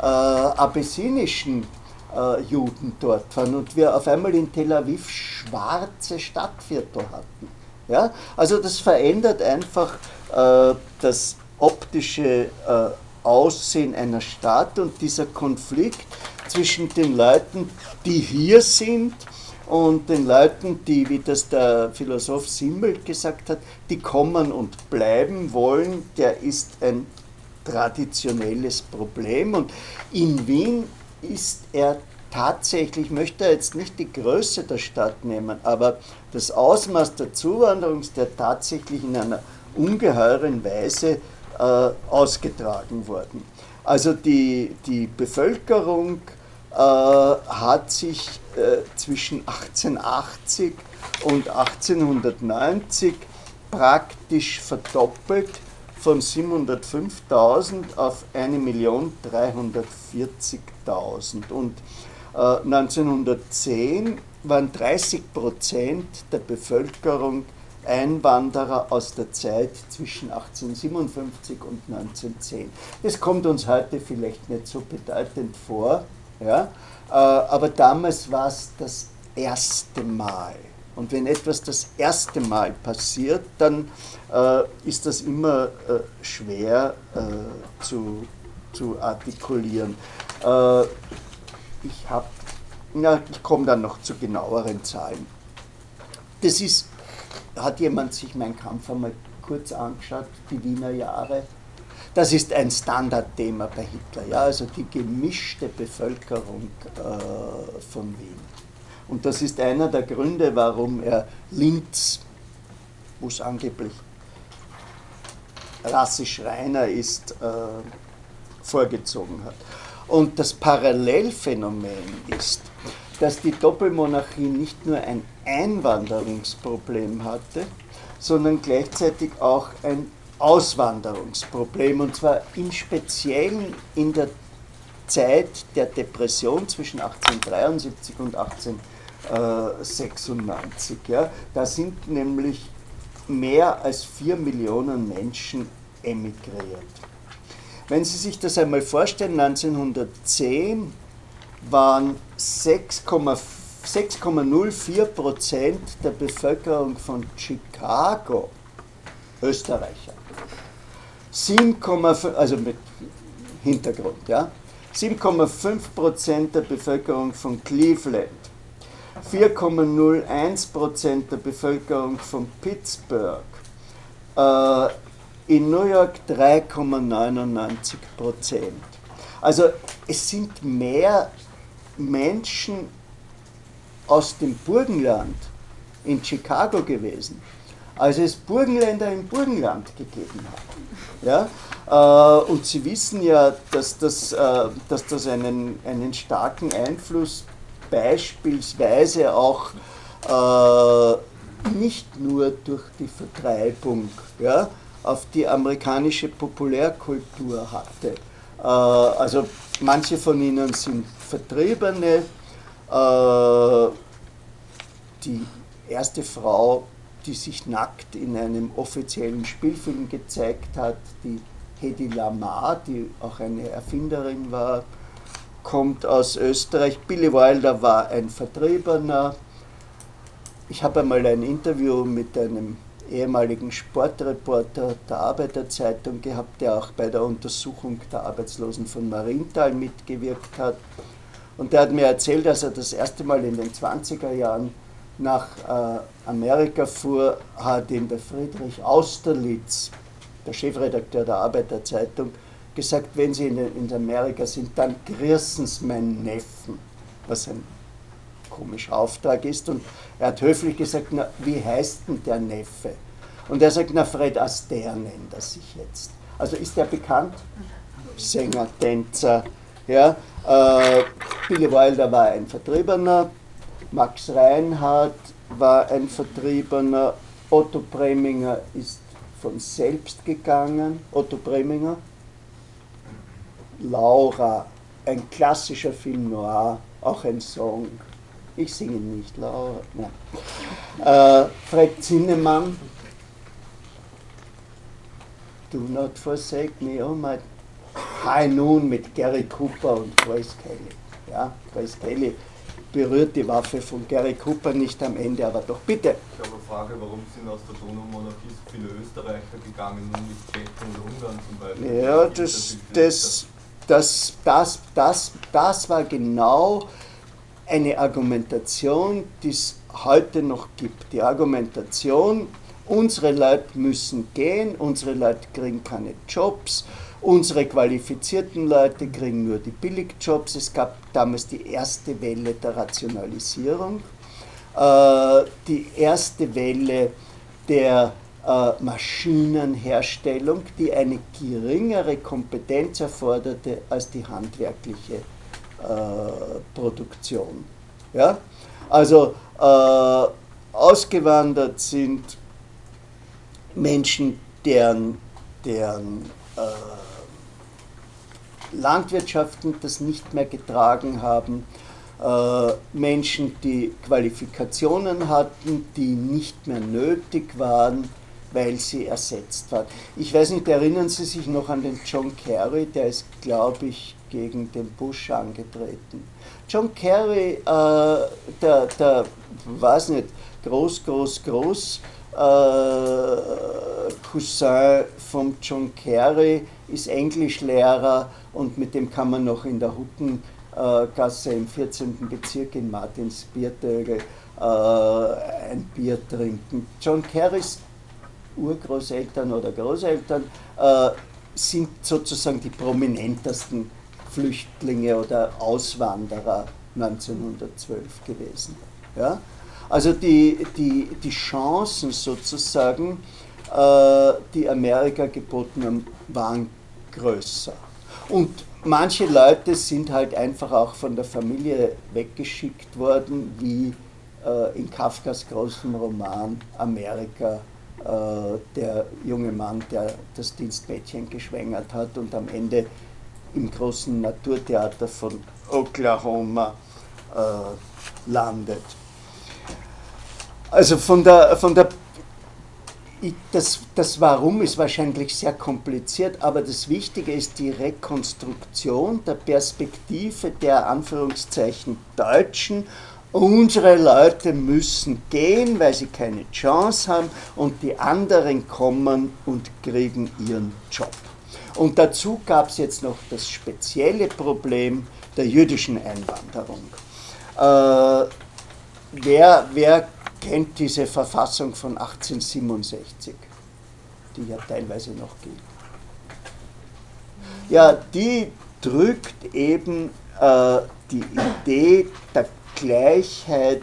äh, abessinischen Juden dort waren und wir auf einmal in Tel Aviv schwarze Stadtviertel hatten. Ja? Also das verändert einfach äh, das optische äh, Aussehen einer Stadt und dieser Konflikt zwischen den Leuten, die hier sind und den Leuten, die, wie das der Philosoph Simmel gesagt hat, die kommen und bleiben wollen, der ist ein traditionelles Problem. Und in Wien ist er tatsächlich, ich möchte jetzt nicht die Größe der Stadt nehmen, aber das Ausmaß der Zuwanderung ist tatsächlich in einer ungeheuren Weise äh, ausgetragen worden. Also die, die Bevölkerung äh, hat sich äh, zwischen 1880 und 1890 praktisch verdoppelt von 705.000 auf 1.340.000. Und 1910 waren 30 Prozent der Bevölkerung Einwanderer aus der Zeit zwischen 1857 und 1910. Das kommt uns heute vielleicht nicht so bedeutend vor, ja? Äh, aber damals war es das erste Mal. Und wenn etwas das erste Mal passiert, dann äh, ist das immer äh, schwer äh, zu, zu artikulieren. Ich habe, ich komme dann noch zu genaueren Zahlen. Das ist, hat jemand sich meinen Kampf einmal kurz angeschaut, die Wiener Jahre? Das ist ein Standardthema bei Hitler, ja, also die gemischte Bevölkerung äh, von Wien. Und das ist einer der Gründe, warum er Linz, wo es angeblich rassisch reiner ist, äh, vorgezogen hat. Und das Parallelphänomen ist, dass die Doppelmonarchie nicht nur ein Einwanderungsproblem hatte, sondern gleichzeitig auch ein Auswanderungsproblem, und zwar im Speziellen in der Zeit der Depression zwischen 1873 und 1874. 96. Ja. Da sind nämlich mehr als 4 Millionen Menschen emigriert. Wenn Sie sich das einmal vorstellen, 1910 waren 6,04 Prozent der Bevölkerung von Chicago Österreicher. 7, also mit Hintergrund, ja. 7,5 Prozent der Bevölkerung von Cleveland 4,01% der Bevölkerung von Pittsburgh. Äh, in New York 3,99% Also es sind mehr Menschen aus dem Burgenland in Chicago gewesen, als es Burgenländer im Burgenland gegeben hat. Ja? Äh, und Sie wissen ja, dass das, äh, dass das einen, einen starken Einfluss beispielsweise auch äh, nicht nur durch die Vertreibung ja, auf die amerikanische Populärkultur hatte. Äh, also manche von ihnen sind Vertriebene. Äh, die erste Frau, die sich nackt in einem offiziellen Spielfilm gezeigt hat, die Hedy Lamar, die auch eine Erfinderin war, kommt aus Österreich. Billy Wilder war ein Vertriebener. Ich habe einmal ein Interview mit einem ehemaligen Sportreporter der Arbeiterzeitung gehabt, der auch bei der Untersuchung der Arbeitslosen von Marienthal mitgewirkt hat. Und der hat mir erzählt, dass er das erste Mal in den 20er Jahren nach äh, Amerika fuhr, hat ihm der Friedrich Austerlitz, der Chefredakteur der Arbeiterzeitung, gesagt, wenn Sie in, in Amerika sind, dann grüßen Sie meinen Neffen, was ein komischer Auftrag ist. Und er hat höflich gesagt, na, wie heißt denn der Neffe? Und er sagt, na, Fred Astaire nennt er sich jetzt. Also ist er bekannt? Sänger, Tänzer. Ja, äh, Billy Wilder war ein Vertriebener, Max Reinhardt war ein Vertriebener, Otto Preminger ist von selbst gegangen, Otto Preminger, Laura, ein klassischer Film noir, auch ein Song. Ich singe nicht, Laura. Äh, Fred Zinnemann, Do Not Forsake Me, oh my High Noon mit Gary Cooper und Grace Kelly. Ja, Grace Kelly berührt die Waffe von Gary Cooper nicht am Ende, aber doch bitte. Ich habe eine Frage, warum sind aus der Donaumonarchie so viele Österreicher gegangen, nur mit Tschechen und Ungarn zum Beispiel? Ja, das, das, das, das, das war genau eine Argumentation, die es heute noch gibt. Die Argumentation, unsere Leute müssen gehen, unsere Leute kriegen keine Jobs, unsere qualifizierten Leute kriegen nur die Billigjobs. Es gab damals die erste Welle der Rationalisierung, äh, die erste Welle der äh, Maschinenherstellung, die eine geringere Kompetenz erforderte als die handwerkliche Produktion. Ja? Also äh, ausgewandert sind Menschen, deren, deren äh, Landwirtschaften das nicht mehr getragen haben. äh, Menschen, die Qualifikationen hatten, die nicht mehr nötig waren, weil sie ersetzt waren. Ich weiß nicht, erinnern Sie sich noch an den John Kerry, der ist, glaube ich, gegen den Bush angetreten. John Kerry, äh, der, der, weiß nicht, groß, groß, groß, äh, Cousin von John Kerry ist Englischlehrer und mit dem kann man noch in der Huckengasse im 14. Bezirk in Martins Biertögel äh, ein Bier trinken. John Kerrys Urgroßeltern oder Großeltern äh, sind sozusagen die prominentesten Flüchtlinge oder Auswanderer 1912 gewesen. Ja? Also die, die, die Chancen sozusagen, äh, die Amerika geboten haben, waren größer. Und manche Leute sind halt einfach auch von der Familie weggeschickt worden, wie äh, in Kafkas großem Roman Amerika der junge Mann, der das Dienstmädchen geschwängert hat und am Ende im großen Naturtheater von Oklahoma äh, landet. Also von der, von der das, das Warum ist wahrscheinlich sehr kompliziert, aber das Wichtige ist die Rekonstruktion der Perspektive der Anführungszeichen Deutschen Unsere Leute müssen gehen, weil sie keine Chance haben und die anderen kommen und kriegen ihren Job. Und dazu gab es jetzt noch das spezielle Problem der jüdischen Einwanderung. Äh, wer, wer kennt diese Verfassung von 1867, die ja teilweise noch gilt? Ja, die drückt eben äh, die Idee der Gleichheit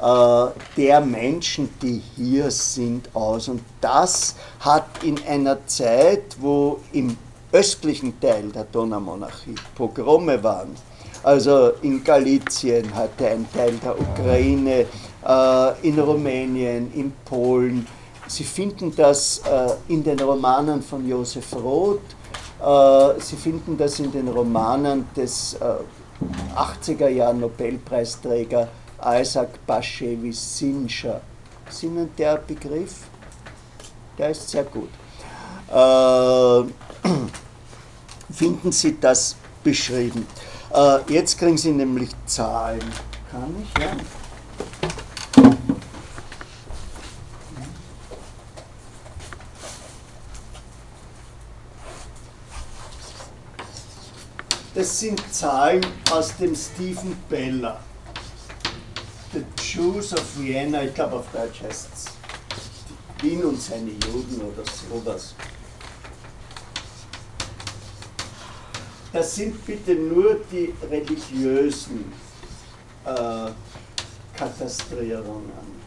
äh, der Menschen, die hier sind, aus. Und das hat in einer Zeit, wo im östlichen Teil der Donaumonarchie Pogrome waren, also in Galizien hatte ein Teil der Ukraine, äh, in Rumänien, in Polen. Sie finden das äh, in den Romanen von Josef Roth, Sie finden das in den Romanen des 80er Jahr Nobelpreisträger Isaac Bashevis Sinscher. Ist Ihnen der Begriff? Der ist sehr gut. Äh, finden Sie das beschrieben. Äh, jetzt kriegen Sie nämlich Zahlen. Kann ich? Ja. Das sind Zahlen aus dem Stephen Beller. The Jews of Vienna, ich glaube auf Deutsch heißt es Wien und seine Juden oder sowas. Das sind bitte nur die religiösen äh, Katastrierungen.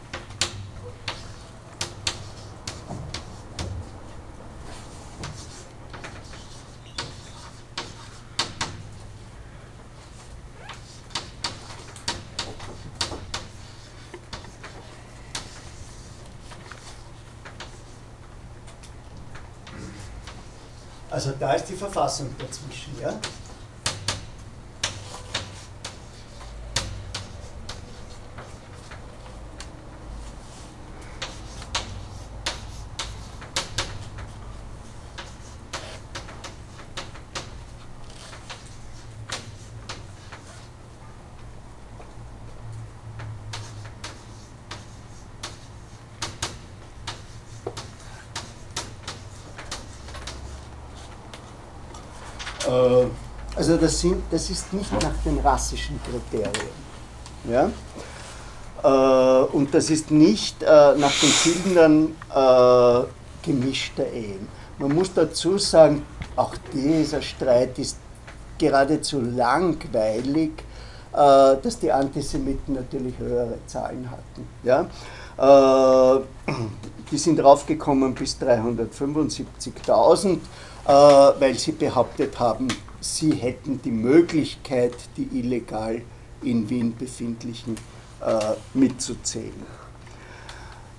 Also da ist die Verfassung dazwischen, ja? Äh, also das, sind, das ist nicht nach den rassischen Kriterien. Ja? Äh, und das ist nicht äh, nach den Kindern gemischter Ehen. Man muss dazu sagen, auch dieser Streit ist geradezu langweilig, dass die Antisemiten natürlich höhere Zahlen hatten. Ja? Die sind raufgekommen bis 375.000 äh, weil sie behauptet haben, sie hätten die Möglichkeit, die illegal in Wien befindlichen äh, mitzuzählen.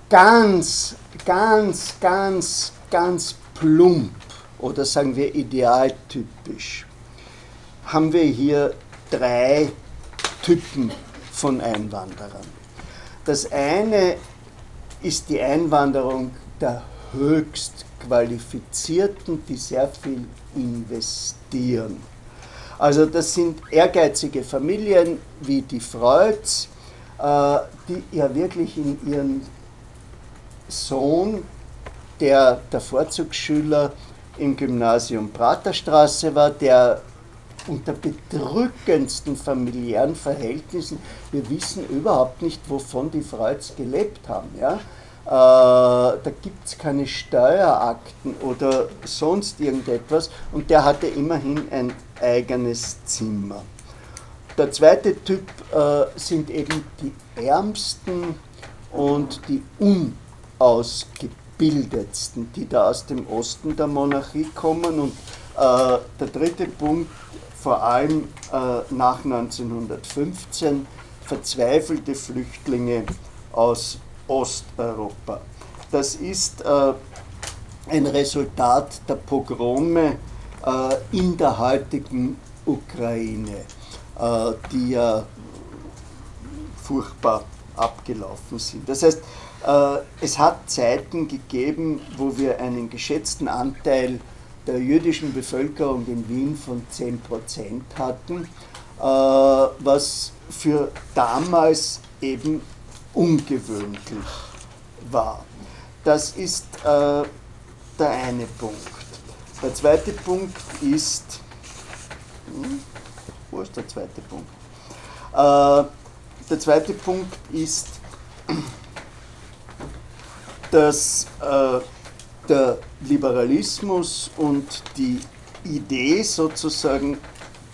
Ganz, ganz, ganz, ganz plump oder sagen wir idealtypisch haben wir hier drei Typen von Einwanderern. Das eine ist die Einwanderung der höchst qualifizierten, die sehr viel investieren. Also das sind ehrgeizige Familien wie die Freuds, äh, die ja wirklich in ihren Sohn, der der Vorzugsschüler im Gymnasium Praterstraße war, der unter bedrückendsten familiären Verhältnissen, wir wissen überhaupt nicht, wovon die Freuds gelebt haben. Ja? Äh, da gibt es keine Steuerakten oder sonst irgendetwas und der hatte immerhin ein eigenes Zimmer. Der zweite Typ äh, sind eben die Ärmsten und die Unausgebildetsten, die da aus dem Osten der Monarchie kommen. Und äh, der dritte Punkt, vor allem äh, nach 1915, verzweifelte Flüchtlinge aus Osteuropa. Das ist äh, ein Resultat der Pogrome äh, in der heutigen Ukraine, äh, die ja furchtbar abgelaufen sind. Das heißt, es hat Zeiten gegeben, wo wir einen geschätzten Anteil der jüdischen Bevölkerung in Wien von 10% hatten, was für damals eben ungewöhnlich war. Das ist äh, der eine Punkt. Der zweite Punkt ist, hm, wo ist der zweite Punkt? Äh, der zweite Punkt ist, dass äh, der Liberalismus und die Idee sozusagen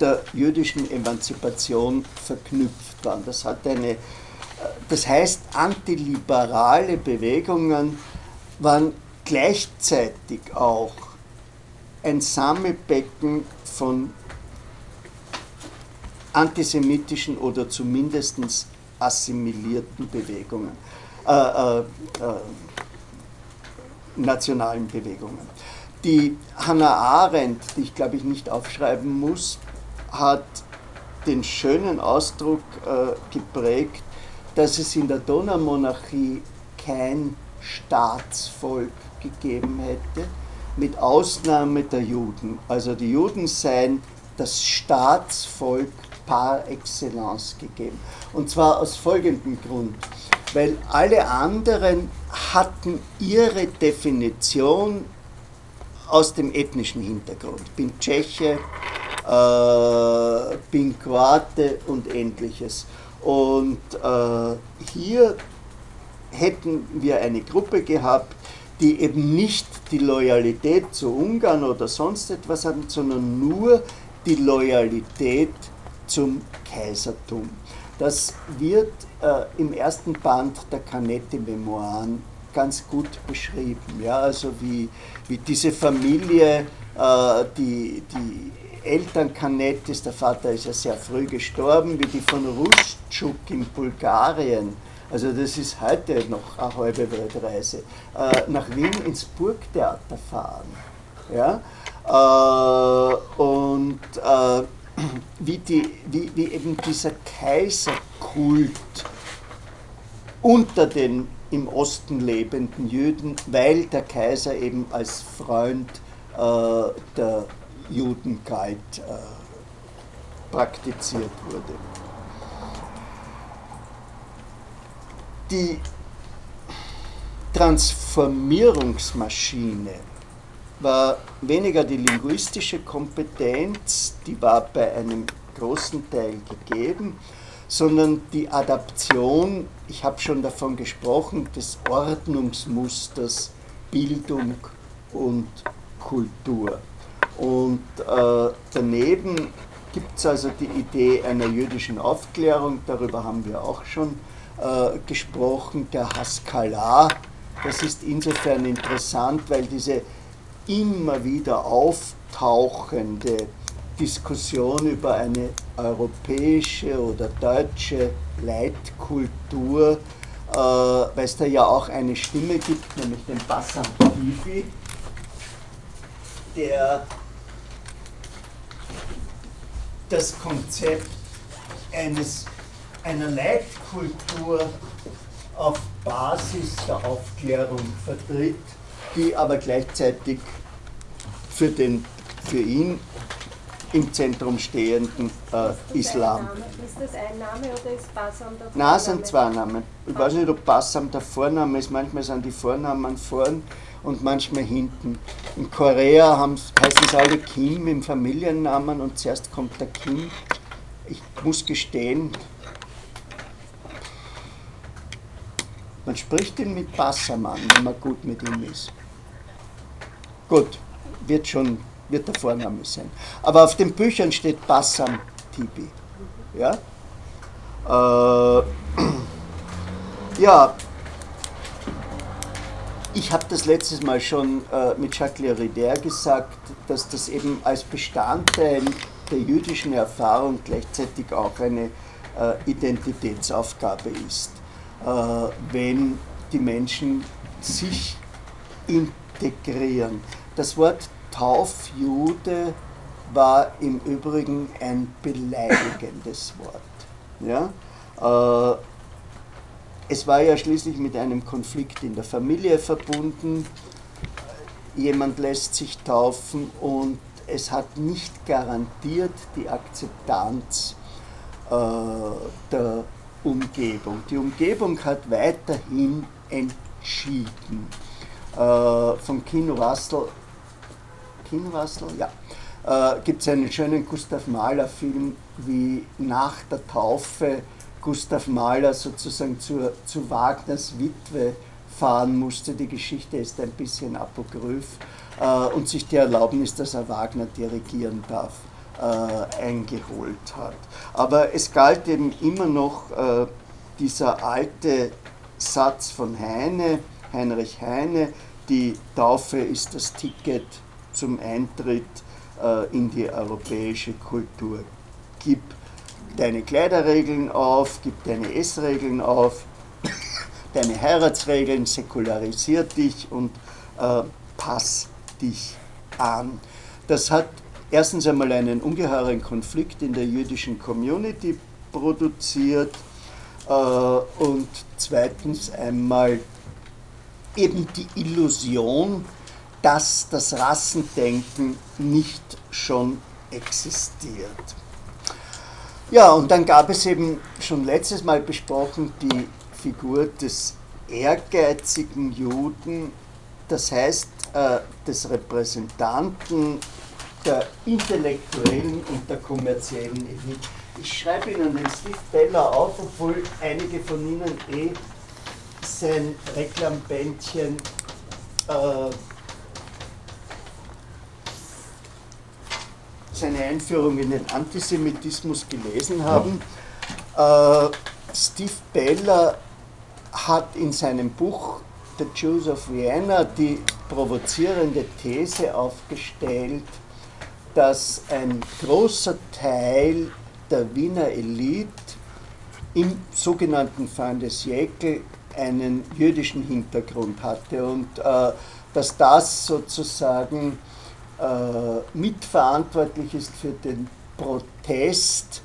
der jüdischen Emanzipation verknüpft waren. Das hat eine, das heißt, antiliberale Bewegungen waren gleichzeitig auch ein Sammelbecken von antisemitischen oder zumindest assimilierten Bewegungen, äh, äh, äh, nationalen Bewegungen. Die Hannah Arendt, die ich glaube ich nicht aufschreiben muss, hat den schönen Ausdruck äh, geprägt, dass es in der Donaumonarchie kein Staatsvolk gegeben hätte, mit Ausnahme der Juden. Also die Juden seien das Staatsvolk par excellence gegeben. Und zwar aus folgendem Grund. Weil alle anderen hatten ihre Definition aus dem ethnischen Hintergrund. Bin Tscheche, äh, bin Kroate und ähnliches. Und äh, hier hätten wir eine Gruppe gehabt, die eben nicht die Loyalität zu Ungarn oder sonst etwas hatten, sondern nur die Loyalität zum Kaisertum. Das wird äh, im ersten Band der Canetti-Memoiren ganz gut beschrieben. Ja? Also wie, wie diese Familie, äh, die, die Eltern Canettis, der Vater ist ja sehr früh gestorben, wie die von Rustschuk in Bulgarien also das ist heute noch eine halbe Weltreise, äh, nach Wien ins Burgtheater fahren. Ja? Äh, und äh, wie, die, wie, wie eben dieser Kaiserkult unter den im Osten lebenden Juden, weil der Kaiser eben als Freund äh, der Juden äh, praktiziert wurde. die Transformierungsmaschine war weniger die linguistische Kompetenz, die war bei einem großen Teil gegeben, sondern die Adaption, ich habe schon davon gesprochen, des Ordnungsmusters Bildung und Kultur. Und äh, daneben gibt es also die Idee einer jüdischen Aufklärung, darüber haben wir auch schon äh, gesprochen, der Haskalah. Das ist insofern interessant, weil diese immer wieder auftauchende Diskussion über eine europäische oder deutsche Leitkultur, äh, weil es da ja auch eine Stimme gibt, nämlich den Bassam Kifi, der das Konzept eines einer Leitkultur auf Basis der Aufklärung vertritt, die aber gleichzeitig für, den, für ihn im Zentrum stehenden äh, Islam. Ist das ein Name oder ist Basam der Vorname? Nein, es sind zwei Namen. Ich weiß nicht, ob Bassam der Vorname ist. Manchmal sind die Vornamen vorn und manchmal hinten. In Korea heißen es alle Kim im Familiennamen und zuerst kommt der Kim. Ich muss gestehen, man spricht ihn mit Bassam an, wenn man gut mit ihm ist. Gut, wird schon wird der Vorname sein. Aber auf den Büchern steht Bassam Tibi. Ja? Äh, ja, ich habe das letztes Mal schon äh, mit Jacques Lerider gesagt, dass das eben als Bestandteil der jüdischen Erfahrung gleichzeitig auch eine äh, Identitätsaufgabe ist, äh, wenn die Menschen sich integrieren. Das Wort Taufjude war im Übrigen ein beleidigendes Wort. Ja? Es war ja schließlich mit einem Konflikt in der Familie verbunden. Jemand lässt sich taufen und es hat nicht garantiert die Akzeptanz äh, der Umgebung. Die Umgebung hat weiterhin entschieden. Äh, von Kino Russell ja, äh, gibt es einen schönen Gustav Mahler-Film, wie nach der Taufe Gustav Mahler sozusagen zur, zu Wagners Witwe fahren musste. Die Geschichte ist ein bisschen apokryph äh, und sich die Erlaubnis, dass er Wagner dirigieren darf, äh, eingeholt hat. Aber es galt eben immer noch äh, dieser alte Satz von Heine, Heinrich Heine, die Taufe ist das Ticket zum Eintritt äh, in die europäische Kultur. Gib deine Kleiderregeln auf, gib deine Essregeln auf, deine Heiratsregeln, säkularisier dich und äh, pass dich an. Das hat erstens einmal einen ungeheuren Konflikt in der jüdischen Community produziert äh, und zweitens einmal eben die Illusion, dass das Rassendenken nicht schon existiert. Ja, und dann gab es eben schon letztes Mal besprochen die Figur des ehrgeizigen Juden, das heißt äh, des Repräsentanten der intellektuellen und der kommerziellen Elite. Ich schreibe Ihnen den Steve Beller auf, obwohl einige von Ihnen eh sein Reklambändchen äh, seine Einführung in den Antisemitismus gelesen haben. Äh, Steve Beller hat in seinem Buch The Jews of Vienna die provozierende These aufgestellt, dass ein großer Teil der Wiener Elite im sogenannten Fin de Siècle einen jüdischen Hintergrund hatte und äh, dass das sozusagen mitverantwortlich ist für den Protest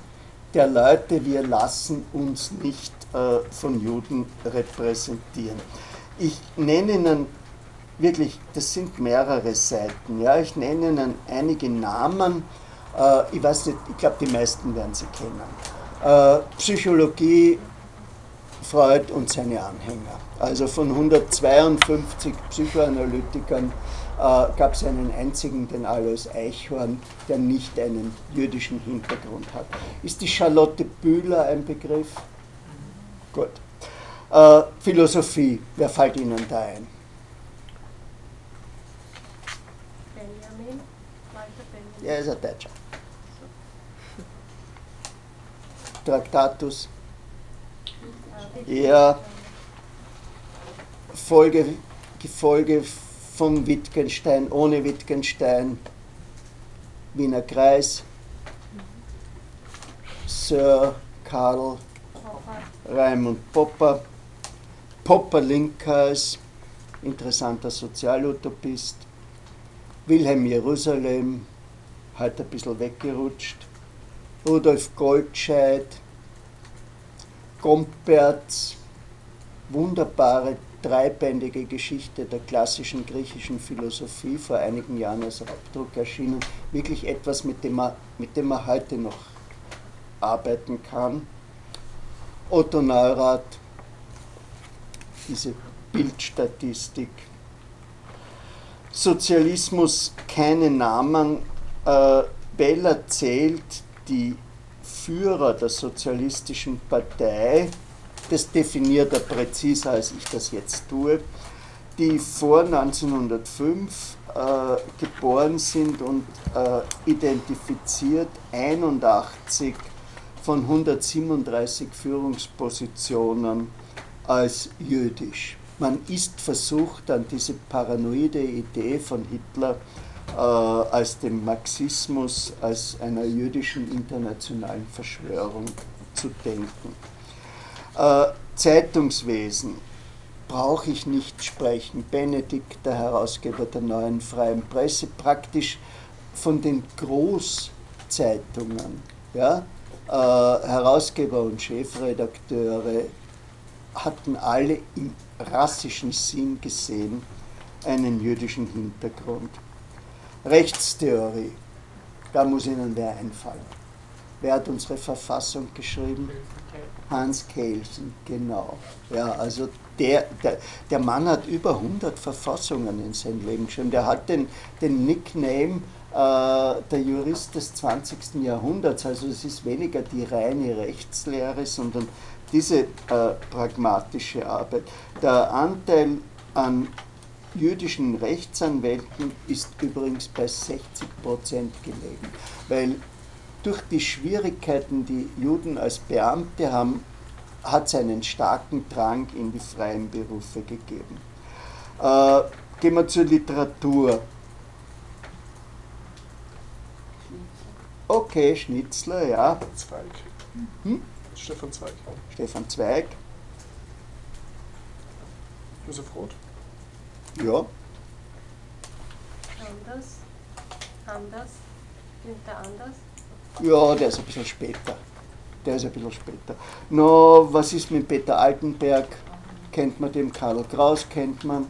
der Leute, wir lassen uns nicht äh, von Juden repräsentieren. Ich nenne Ihnen wirklich, das sind mehrere Seiten, ja, ich nenne Ihnen einige Namen, äh, ich weiß nicht, ich glaube, die meisten werden sie kennen. Psychologie, Freud und seine Anhänger. Also von 152 Psychoanalytikern äh, gab es einen einzigen, den Alois Eichhorn, der nicht einen jüdischen Hintergrund hat. Ist die Charlotte Bühler ein Begriff? Gut. Äh, Philosophie, wer fällt Ihnen da ein? Benjamin, Walter Benjamin. Er ist ein Deutscher. Traktatus. Ja. Folge, Gefolge von Wittgenstein, ohne Wittgenstein, Wiener Kreis, Sir Karl Raimund Popper, Popper Linkers, interessanter Sozialutopist, Wilhelm Jerusalem, heute ein bisschen weggerutscht, Rudolf Goldscheid, Gomperz, wunderbare dreibändige Geschichte der klassischen griechischen Philosophie vor einigen Jahren als Abdruck erschienen. Wirklich etwas, mit dem man, mit dem man heute noch arbeiten kann. Otto Neurath, diese Bildstatistik. Sozialismus keine Namen. Äh, Bell zählt die Führer der Sozialistischen Partei, das definiert er präziser, als ich das jetzt tue, die vor 1905 äh, geboren sind und äh, identifiziert 81 von 137 Führungspositionen als jüdisch. Man ist versucht, an diese paranoide Idee von Hitler äh, als dem Marxismus, als einer jüdischen internationalen Verschwörung zu denken. Äh, Zeitungswesen brauche ich nicht sprechen. Benedikt, der Herausgeber der neuen freien Presse, praktisch von den Großzeitungen, ja, äh, Herausgeber und Chefredakteure hatten alle im rassischen Sinn gesehen einen jüdischen Hintergrund. Rechtstheorie, da muss Ihnen wer einfallen. Wer hat unsere Verfassung geschrieben? Hans Kelsen, genau. Ja, also der, der, der Mann hat über 100 Verfassungen in seinem Leben geschrieben. Der hat den, den Nickname äh, der Jurist des 20. Jahrhunderts. Also es ist weniger die reine Rechtslehre, sondern diese äh, pragmatische Arbeit. Der Anteil an jüdischen Rechtsanwälten ist übrigens bei 60 Prozent gelegen, weil durch die Schwierigkeiten, die Juden als Beamte haben, hat es einen starken Drang in die freien Berufe gegeben. Äh, gehen wir zur Literatur. Okay, Schnitzler, ja. Zweig. Hm? Stefan Zweig. Stefan Zweig. Josef Roth. Ja. Anders. Anders. Günther Anders. Ja, der ist ein bisschen später. Der ist ein bisschen später. No, was ist mit Peter Altenberg? Kennt man den? Karl Kraus kennt man.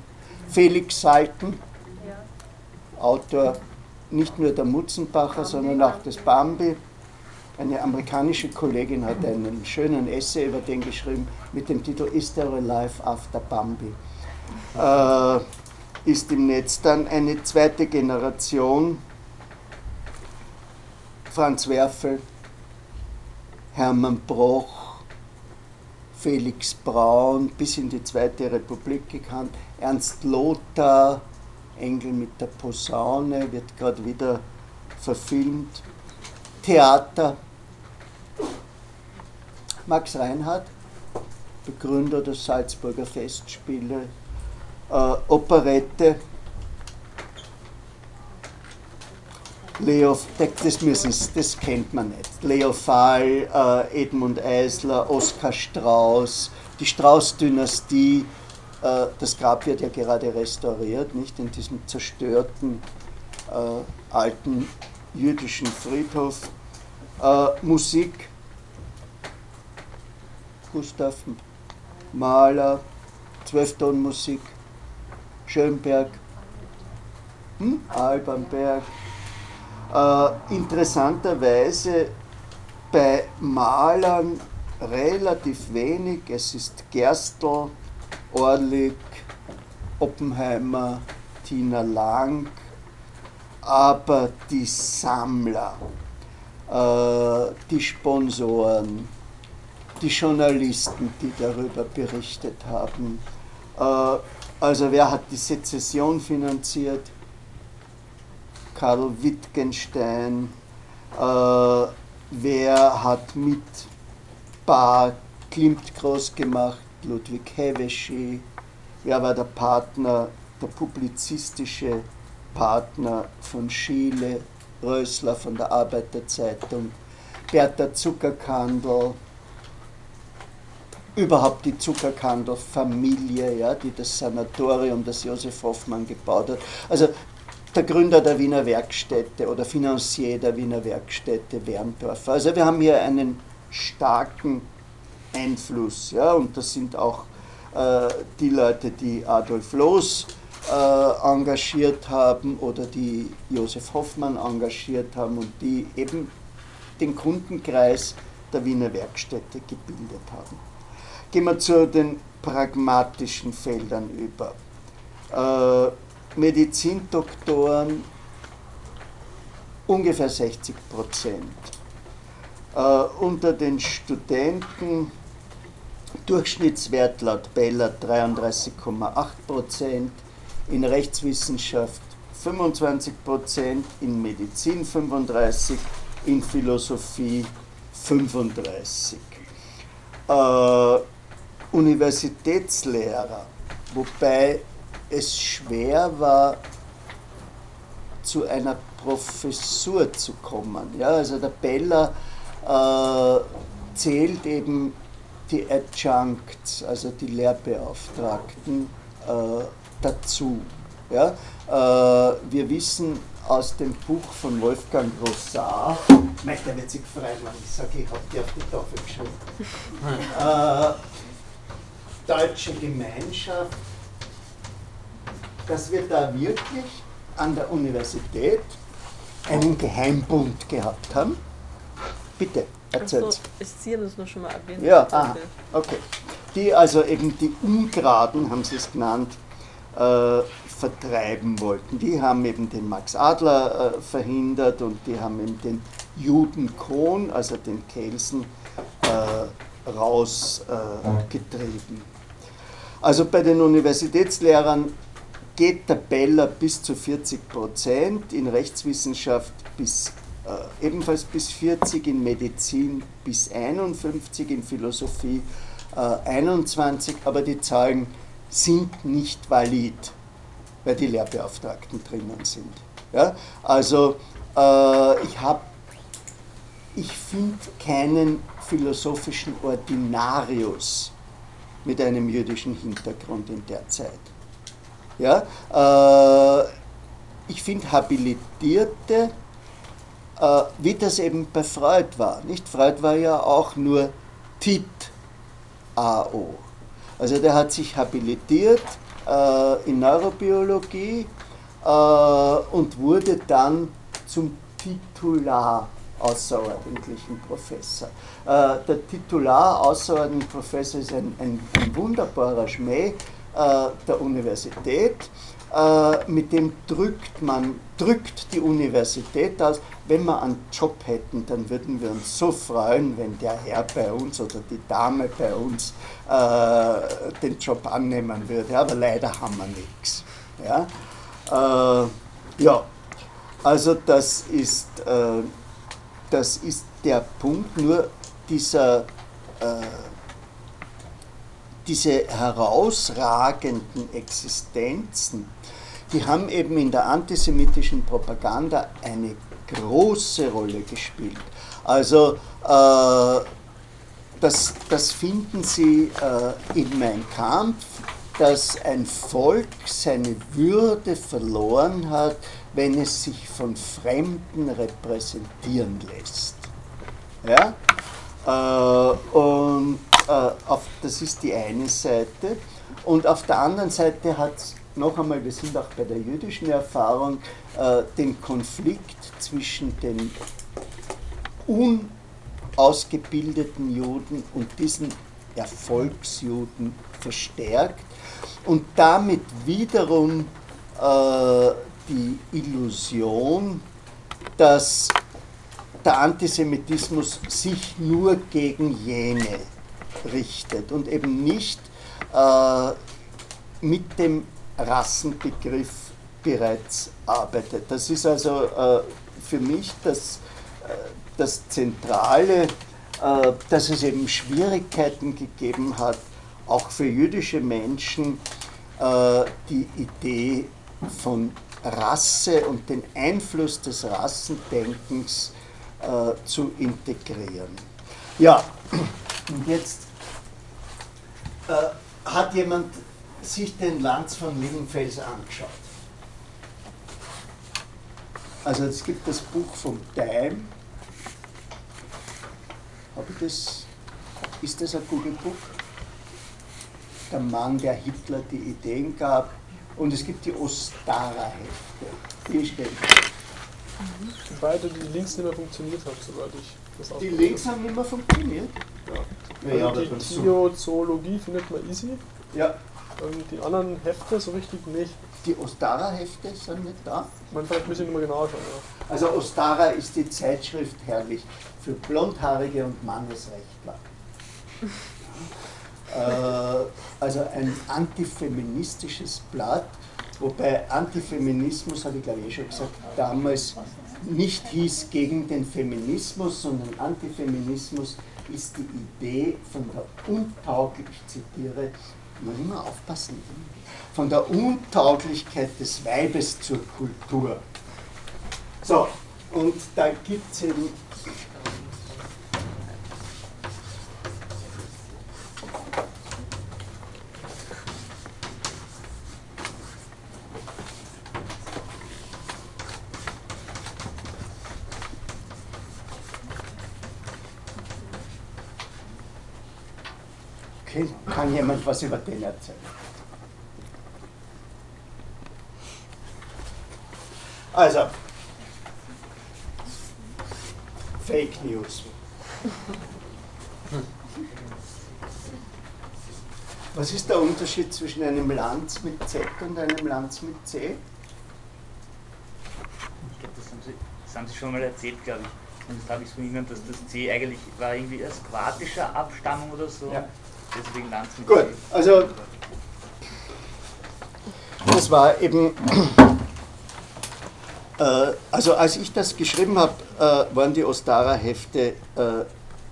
Felix Salten. Autor nicht nur der Mutzenbacher, sondern auch des Bambi. Eine amerikanische Kollegin hat einen schönen Essay über den geschrieben mit dem Titel Is There a Life After Bambi? Äh, ist im Netz dann eine zweite Generation Franz Werfel, Hermann Broch, Felix Braun, bis in die Zweite Republik gekannt, Ernst Lothar, Engel mit der Posaune, wird gerade wieder verfilmt, Theater, Max Reinhardt, Begründer der Salzburger Festspiele, äh, Operette, Leo, das, müssen, das kennt man nicht. Leo Fahl, äh, Edmund Eisler, Oskar Strauß, die Strauß-Dynastie. Äh, das Grab wird ja gerade restauriert, nicht in diesem zerstörten äh, alten jüdischen Friedhof. Äh, Musik, Gustav Mahler, Zwölftonmusik, Schönberg, hm? Alban Berg. Äh, interessanterweise bei Malern relativ wenig. Es ist Gerstl, Orlik, Oppenheimer, Tina Lang, aber die Sammler, äh, die Sponsoren, die Journalisten, die darüber berichtet haben. Äh, also wer hat die Sezession finanziert? Karl Wittgenstein, äh, wer hat mit Bar Klimt groß gemacht, Ludwig Heveschi, wer war der Partner, der publizistische Partner von Schiele, Rösler von der Arbeiterzeitung, Bertha Zuckerkandel, überhaupt die Zuckerkandel-Familie, ja, die das Sanatorium, das Josef Hoffmann gebaut hat. Also der Gründer der Wiener Werkstätte oder Financier der Wiener Werkstätte Werndorfer. Also wir haben hier einen starken, Einfluss. Ja? Und das sind auch äh, die Leute, die Adolf Loos äh, engagiert haben oder die Josef Hoffmann engagiert haben und die eben den Kundenkreis der Wiener Werkstätte gebildet haben. Gehen wir zu den pragmatischen Feldern über. Äh, Medizindoktoren ungefähr 60 Prozent. Äh, unter den Studenten Durchschnittswert laut Beller 33,8 Prozent, in Rechtswissenschaft 25 Prozent, in Medizin 35%, in Philosophie 35. Äh, Universitätslehrer, wobei es schwer war, zu einer Professur zu kommen. Ja, also der Beller äh, zählt eben die Adjuncts, also die Lehrbeauftragten, äh, dazu. Ja? Äh, wir wissen aus dem Buch von Wolfgang Rossard, der wird sich freuen, wenn ich sage, ich habe die auf die Tafel geschrieben. äh, Deutsche Gemeinschaft, dass wir da wirklich an der Universität einen Geheimbund gehabt haben. Bitte, erzählt. So, Sie haben das nur schon mal erwähnt. Ja, ah, okay. Die also eben die Ungraden, haben sie es genannt, äh, vertreiben wollten. Die haben eben den Max Adler äh, verhindert und die haben eben den Juden Kohn, also den Kelsen, äh, rausgetrieben. also bei den Universitätslehrern geht der Beller bis zu 40 Prozent, in Rechtswissenschaft bis, äh, ebenfalls bis 40, in Medizin bis 51, in Philosophie äh, 21, aber die Zahlen sind nicht valid, weil die Lehrbeauftragten drinnen sind. Ja? Also äh, ich habe, ich finde keinen philosophischen Ordinarius mit einem jüdischen Hintergrund in der Zeit. Ja? Äh, ich finde Habilitierte, äh, wie das eben bei Freud war. Nicht? Freud war ja auch nur Tit AO. Also der hat sich habilitiert äh, in Neurobiologie äh, und wurde dann zum Titular außerordentlichen Professor. Äh, der Titular außerordentlichen Professor ist ein, ein, ein wunderbarer Schmäh äh, der Universität. Äh, mit dem drückt man, drückt die Universität aus. Wenn wir einen Job hätten, dann würden wir uns so freuen, wenn der Herr bei uns oder die Dame bei uns äh, den Job annehmen würde. Aber leider haben wir nichts. Ja? Äh, ja, also das ist, äh, das ist der Punkt, nur dieser äh, diese herausragenden Existenzen, die haben eben in der antisemitischen Propaganda eine große Rolle gespielt. Also äh, das, das finden Sie äh, in Mein Kampf, dass ein Volk seine Würde verloren hat, wenn es sich von Fremden repräsentieren lässt. Ja? Äh, und auf, das ist die eine Seite. Und auf der anderen Seite hat es noch einmal, wir sind auch bei der jüdischen Erfahrung, äh, den Konflikt zwischen den unausgebildeten Juden und diesen Erfolgsjuden verstärkt und damit wiederum äh, die Illusion, dass der Antisemitismus sich nur gegen jene richtet und eben nicht äh, mit dem Rassenbegriff bereits arbeitet. Das ist also äh, für mich das, äh, das Zentrale, äh, dass es eben Schwierigkeiten gegeben hat, auch für jüdische Menschen äh, die Idee von Rasse und den Einfluss des Rassendenkens äh, zu integrieren. Ja, und jetzt äh, hat jemand sich den Lanz von Liebenfels angeschaut. Also es gibt das Buch vom Time. Habe ich das? ist das ein Google Book? Der Mann, der Hitler die Ideen gab. Und es gibt die Ostara-Hefte. Die stellen. Beide, die Links nicht mehr funktioniert haben, soweit ich das Die Links haben nicht mehr funktioniert. Ja. Ja, Also die Theozoologie findet man easy. Ja, Ähm, die anderen Hefte so richtig nicht. die Ostara-Hefte sind nicht da. Man vielleicht müssen wir nochmal genauer schauen. Ja. Also Ostara ist die Zeitschrift herrlich für Blondhaarige und Mannesrechtler. äh, also ein antifeministisches Blatt, wobei Antifeminismus, habe ich glaube ich eh schon gesagt, damals nicht hieß gegen den Feminismus, sondern Antifeminismus ist die Idee von der untauglich, ich zitiere, muss immer aufpassen, von der Untauglichkeit des Weibes zur Kultur. So, und da gibt es eben. Okay, kann jemand was über den erzählen? Also, Fake News. Was ist der Unterschied zwischen einem Lanz mit Z und einem Lanz mit C? Ich glaube, das, haben Sie- das haben Sie schon mal erzählt, glaube ich. Und das habe ich so erinnert, dass das C eigentlich war irgendwie aus kroatischer Abstammung oder so. Ja. Deswegen Lanz mit Gut, also das war eben, äh, also als ich das geschrieben habe, äh, waren die Ostara-Hefte äh,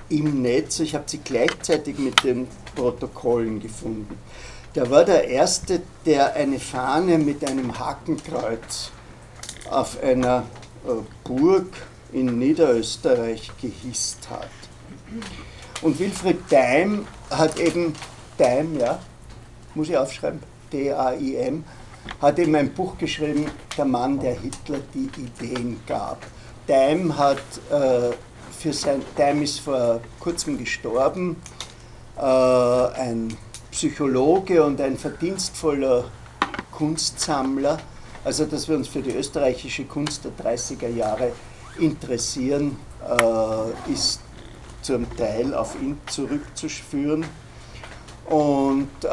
im Netz. Ich habe sie gleichzeitig mit den Protokollen gefunden. Der war der Erste, der eine Fahne mit einem Hakenkreuz auf einer äh, Burg in Niederösterreich gehisst hat. Und Wilfried Daim hat eben, Daim, ja, muss ich aufschreiben, D-A-I-M, hat eben ein Buch geschrieben, Der Mann, der Hitler die Ideen gab. Daim hat äh, für sein, Daim ist vor kurzem gestorben, äh, ein Psychologe und ein verdienstvoller Kunstsammler. Also, dass wir uns für die österreichische Kunst der 30er Jahre interessieren, äh, ist zum Teil auf ihn zurückzuführen und äh,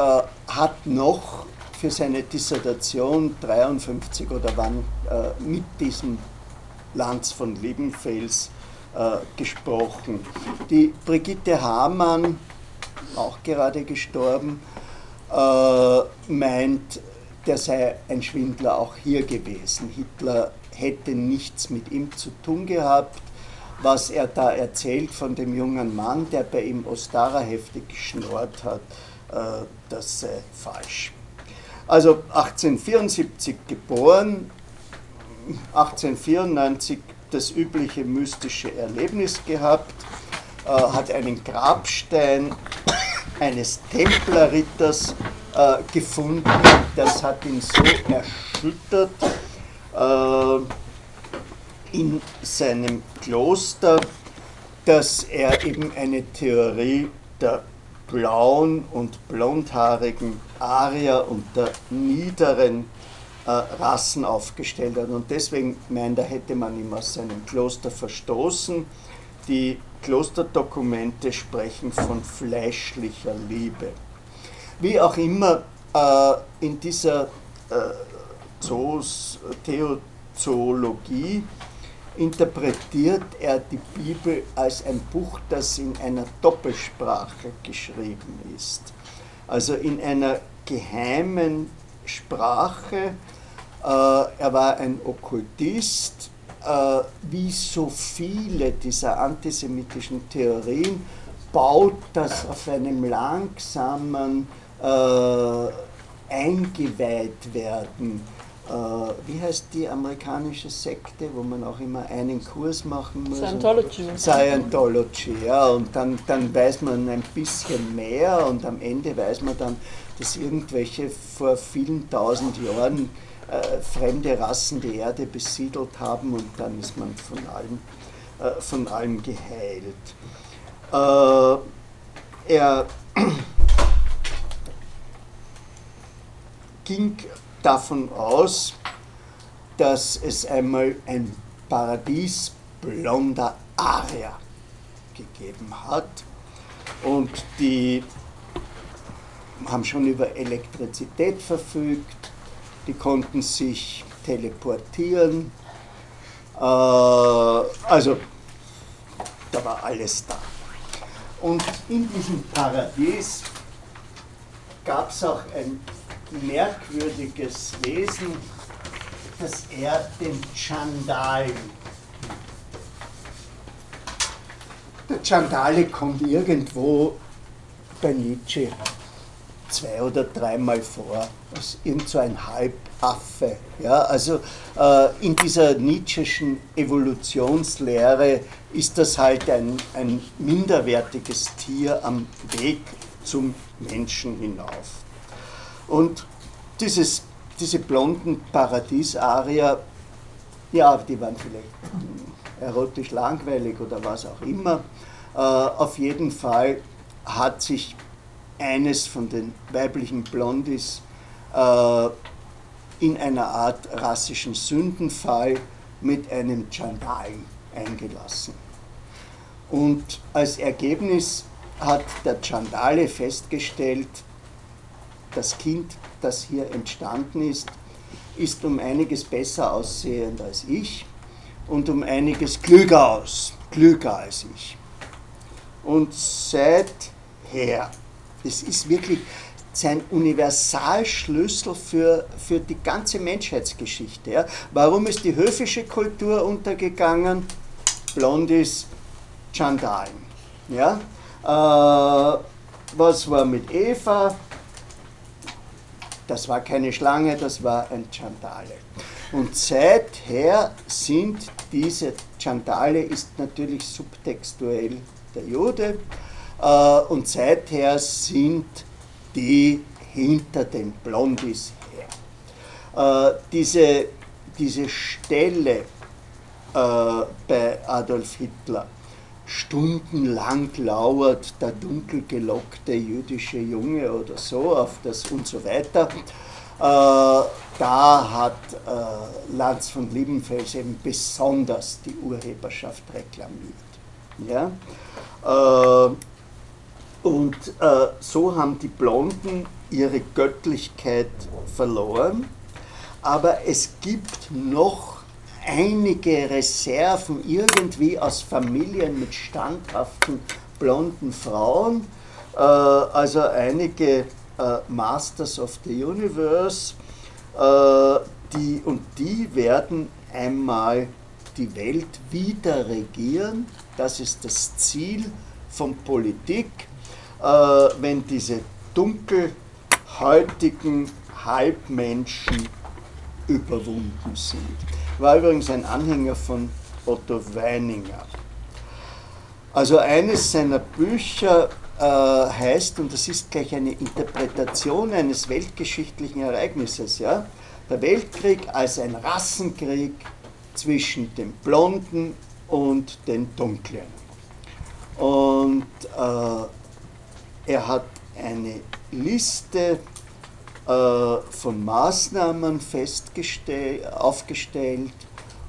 hat noch für seine Dissertation 53 oder wann äh, mit diesem Lanz von Liebenfels äh, gesprochen. Die Brigitte Hamann, auch gerade gestorben, äh, meint, der sei ein Schwindler auch hier gewesen. Hitler hätte nichts mit ihm zu tun gehabt. Was er da erzählt von dem jungen Mann, der bei ihm Ostara-Hefte geschnurrt hat, äh, das sei falsch. Also 1874 geboren, 1894 das übliche mystische Erlebnis gehabt, äh, hat einen Grabstein eines Templerritters äh, gefunden. Das hat ihn so erschüttert in seinem Kloster, dass er eben eine Theorie der blauen und blondhaarigen Arier und der niederen äh, Rassen aufgestellt hat. Und deswegen meint er, hätte man ihn aus seinem Kloster verstoßen. Die Klosterdokumente sprechen von fleischlicher Liebe. Wie auch immer, äh, in dieser äh, Zoos, Theozoologie interpretiert er die Bibel als ein Buch, das in einer Doppelsprache geschrieben ist. Also in einer geheimen Sprache. Äh, er war ein Okkultist. Äh, wie so viele dieser antisemitischen Theorien baut das auf einem langsamen äh, Eingeweihtwerden äh, wie heißt die amerikanische Sekte, wo man auch immer einen Kurs machen muss? Scientology. Scientology, ja, und dann, dann weiß man ein bisschen mehr und am Ende weiß man dann, dass irgendwelche vor vielen tausend Jahren äh, fremde Rassen die Erde besiedelt haben und dann ist man von allem, äh, von allem geheilt. Äh, er ging davon aus, dass es einmal ein Paradies blonder Arier gegeben hat. Und die haben schon über Elektrizität verfügt, die konnten sich teleportieren, äh, also da war alles da. Und in diesem Paradies gab es auch ein merkwürdiges Wesen, das er den Chandal. Der Chandale kommt irgendwo bei Nietzsche zwei oder dreimal vor, als irgend so ein Halbaffe. Ja, also äh, in dieser Nietzscheschen Evolutionslehre ist das halt ein, ein minderwertiges Tier am Weg zum Menschen hinauf. Und dieses, diese blonden Paradiesarier, ja, die waren vielleicht erotisch langweilig oder was auch immer. Äh, auf jeden Fall hat sich eines von den weiblichen Blondis äh, in einer Art rassischen Sündenfall mit einem Chandalen eingelassen. Und als Ergebnis hat der Chandale festgestellt, das Kind, das hier entstanden ist, ist um einiges besser aussehend als ich und um einiges klüger aus, klüger als ich. Und seither, es ist wirklich sein Universalschlüssel für, für die ganze Menschheitsgeschichte. Ja. Warum ist die höfische Kultur untergegangen? Blondis, Chandalen. Ja. Äh, was war mit Eva? Das war keine Schlange, das war ein Chandale. Und seither sind diese Chandale ist natürlich subtextuell der Jude äh, und seither sind die hinter den Blondis her. Äh, diese, diese Stelle äh, bei Adolf Hitler, stundenlang lauert der dunkel gelockte jüdische Junge oder so auf das und so weiter. Äh, da hat äh, Lanz von Liebenfels eben besonders die Urheberschaft reklamiert. Ja? Äh, und so haben die Blonden ihre Göttlichkeit verloren, aber es gibt noch einige Reserven irgendwie aus Familien mit standhaften blonden Frauen, äh, also einige äh, Masters of the Universe, äh, die, und die werden einmal die Welt wieder regieren. Das ist das Ziel von Politik, äh, wenn diese dunkelhäutigen Halbmenschen überwunden sind. War übrigens ein Anhänger von Otto Weininger. Also eines seiner Bücher äh, heißt, und das ist gleich eine Interpretation eines weltgeschichtlichen Ereignisses, ja, der Weltkrieg als ein Rassenkrieg zwischen den Blonden und den Dunklen. Und äh, er hat eine Liste von Maßnahmen aufgestellt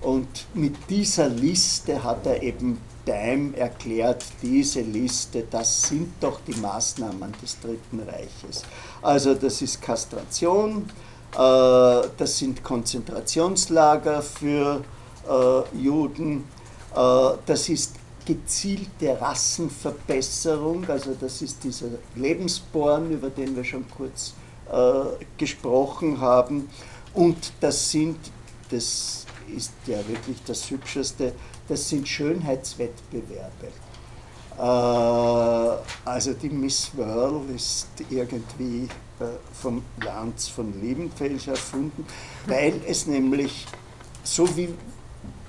und mit dieser Liste hat er eben Daim erklärt, diese Liste, das sind doch die Maßnahmen des Dritten Reiches. Also das ist Kastration, äh, das sind Konzentrationslager für äh, Juden, das ist gezielte Rassenverbesserung, also das ist dieser Lebensborn, über den wir schon kurz äh, gesprochen haben. Und das sind, das ist ja wirklich das Hübscheste, das sind Schönheitswettbewerbe. Äh, also die Miss World ist irgendwie äh, vom Lanz von Liebenfels erfunden, weil es nämlich, so wie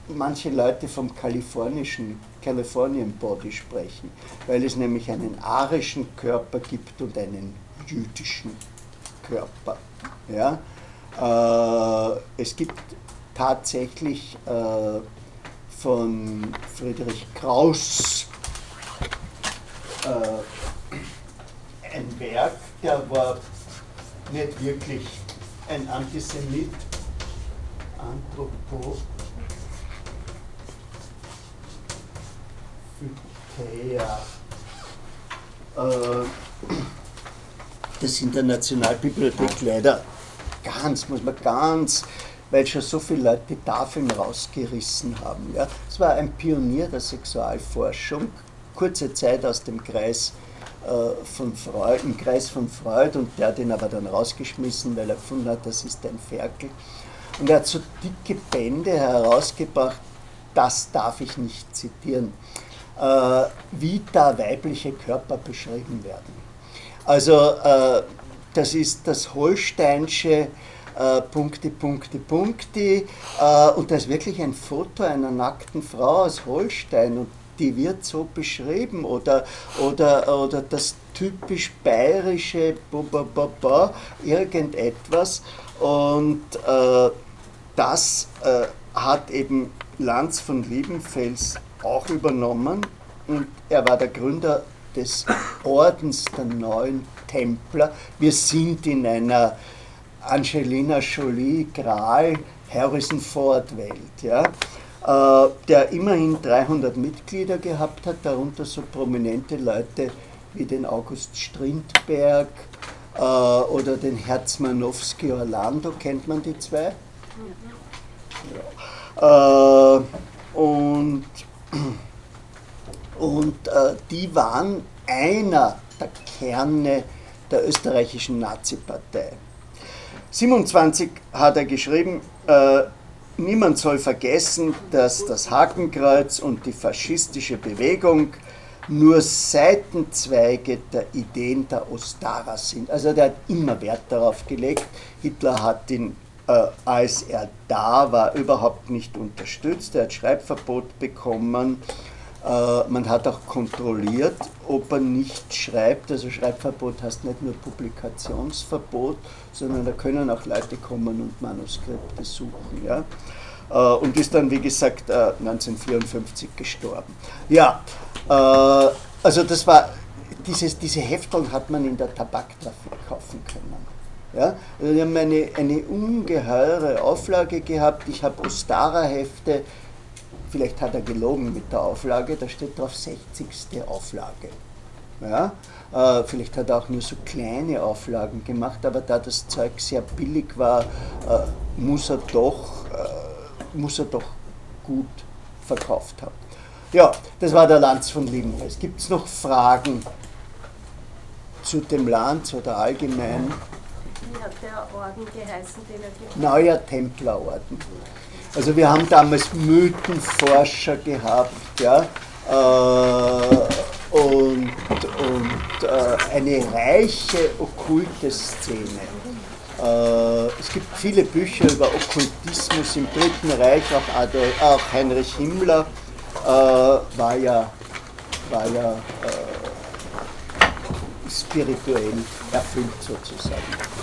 manche Leute vom kalifornischen Californian Body sprechen, weil es nämlich einen arischen Körper gibt und einen jüdischen Körper. Ja? Äh, es gibt tatsächlich äh, von Friedrich Krauss äh, ein Werk, der war nicht wirklich ein Antisemit. Anthropo Phytea. Äh, das in der Nationalbibliothek leider ganz, muss man ganz, weil schon so viele Leute die Tafeln rausgerissen haben. Ja. Es war ein Pionier der Sexualforschung, kurze Zeit aus dem Kreis äh, von Freud, im Kreis von Freud und der hat ihn aber dann rausgeschmissen, weil er gefunden hat, das ist ein Ferkel. Und er hat so dicke Bände herausgebracht, das darf ich nicht zitieren, äh, wie da weibliche Körper beschrieben werden. Also äh, das ist das Holsteinsche äh, Punkti, Punkti, Punkti. Äh, und da ist wirklich ein Foto einer nackten Frau aus Holstein und die wird so beschrieben. Oder, oder, oder das typisch bayerische irgendetwas. Und äh, das äh, hat eben Lanz von Liebenfels auch übernommen. Und er war der Gründer des Ordens der neuen Templer. Wir sind in einer Angelina Jolie, Gral, Harrison Ford Welt. Ja? Äh, der immerhin 300 Mitglieder gehabt hat, darunter so prominente Leute wie den August Strindberg äh, oder den Herzmanowski Orlando. Kennt man die zwei? Ja. Äh, und und äh, die waren einer der Kerne der österreichischen Nazi-Partei. 27 hat er geschrieben, äh, niemand soll vergessen, dass das Hakenkreuz und die faschistische Bewegung nur Seitenzweige der Ideen der Ostara sind. Also der hat immer Wert darauf gelegt. Hitler hat ihn, äh, als er da war, überhaupt nicht unterstützt. Er hat Schreibverbot bekommen man hat auch kontrolliert, ob er nicht schreibt. Also Schreibverbot heißt nicht nur Publikationsverbot, sondern da können auch Leute kommen und Manuskripte suchen. Ja? Äh, und ist dann, wie gesagt, 1954 äh, gestorben. Ja, also das war, dieses, diese Hefteln hat man in der Tabaktrafik kaufen können. Ja? Also haben eine, eine ungeheure Auflage gehabt. Ich habe Ostara-Hefte vielleicht hat er gelogen mit der Auflage, da steht drauf 60. Auflage. Ja? Äh, vielleicht hat er auch nur so kleine Auflagen gemacht, aber da das Zeug sehr billig war, äh, muss, er doch, äh, muss er doch gut verkauft haben. Ja, das war der Lanz von Liebenfels. Gibt es noch Fragen zu dem Lanz oder allgemein? Wie hat der Orden geheißen, den er gibt? Neuer Templerorden. Also wir haben damals Mythenforscher gehabt, ja, äh, und, und äh, eine reiche okkulte Szene. Äh, es gibt viele Bücher über Okkultismus im Dritten Reich, auch, Adolf, auch Heinrich Himmler äh, war ja, war ja äh, spirituell erfüllt sozusagen.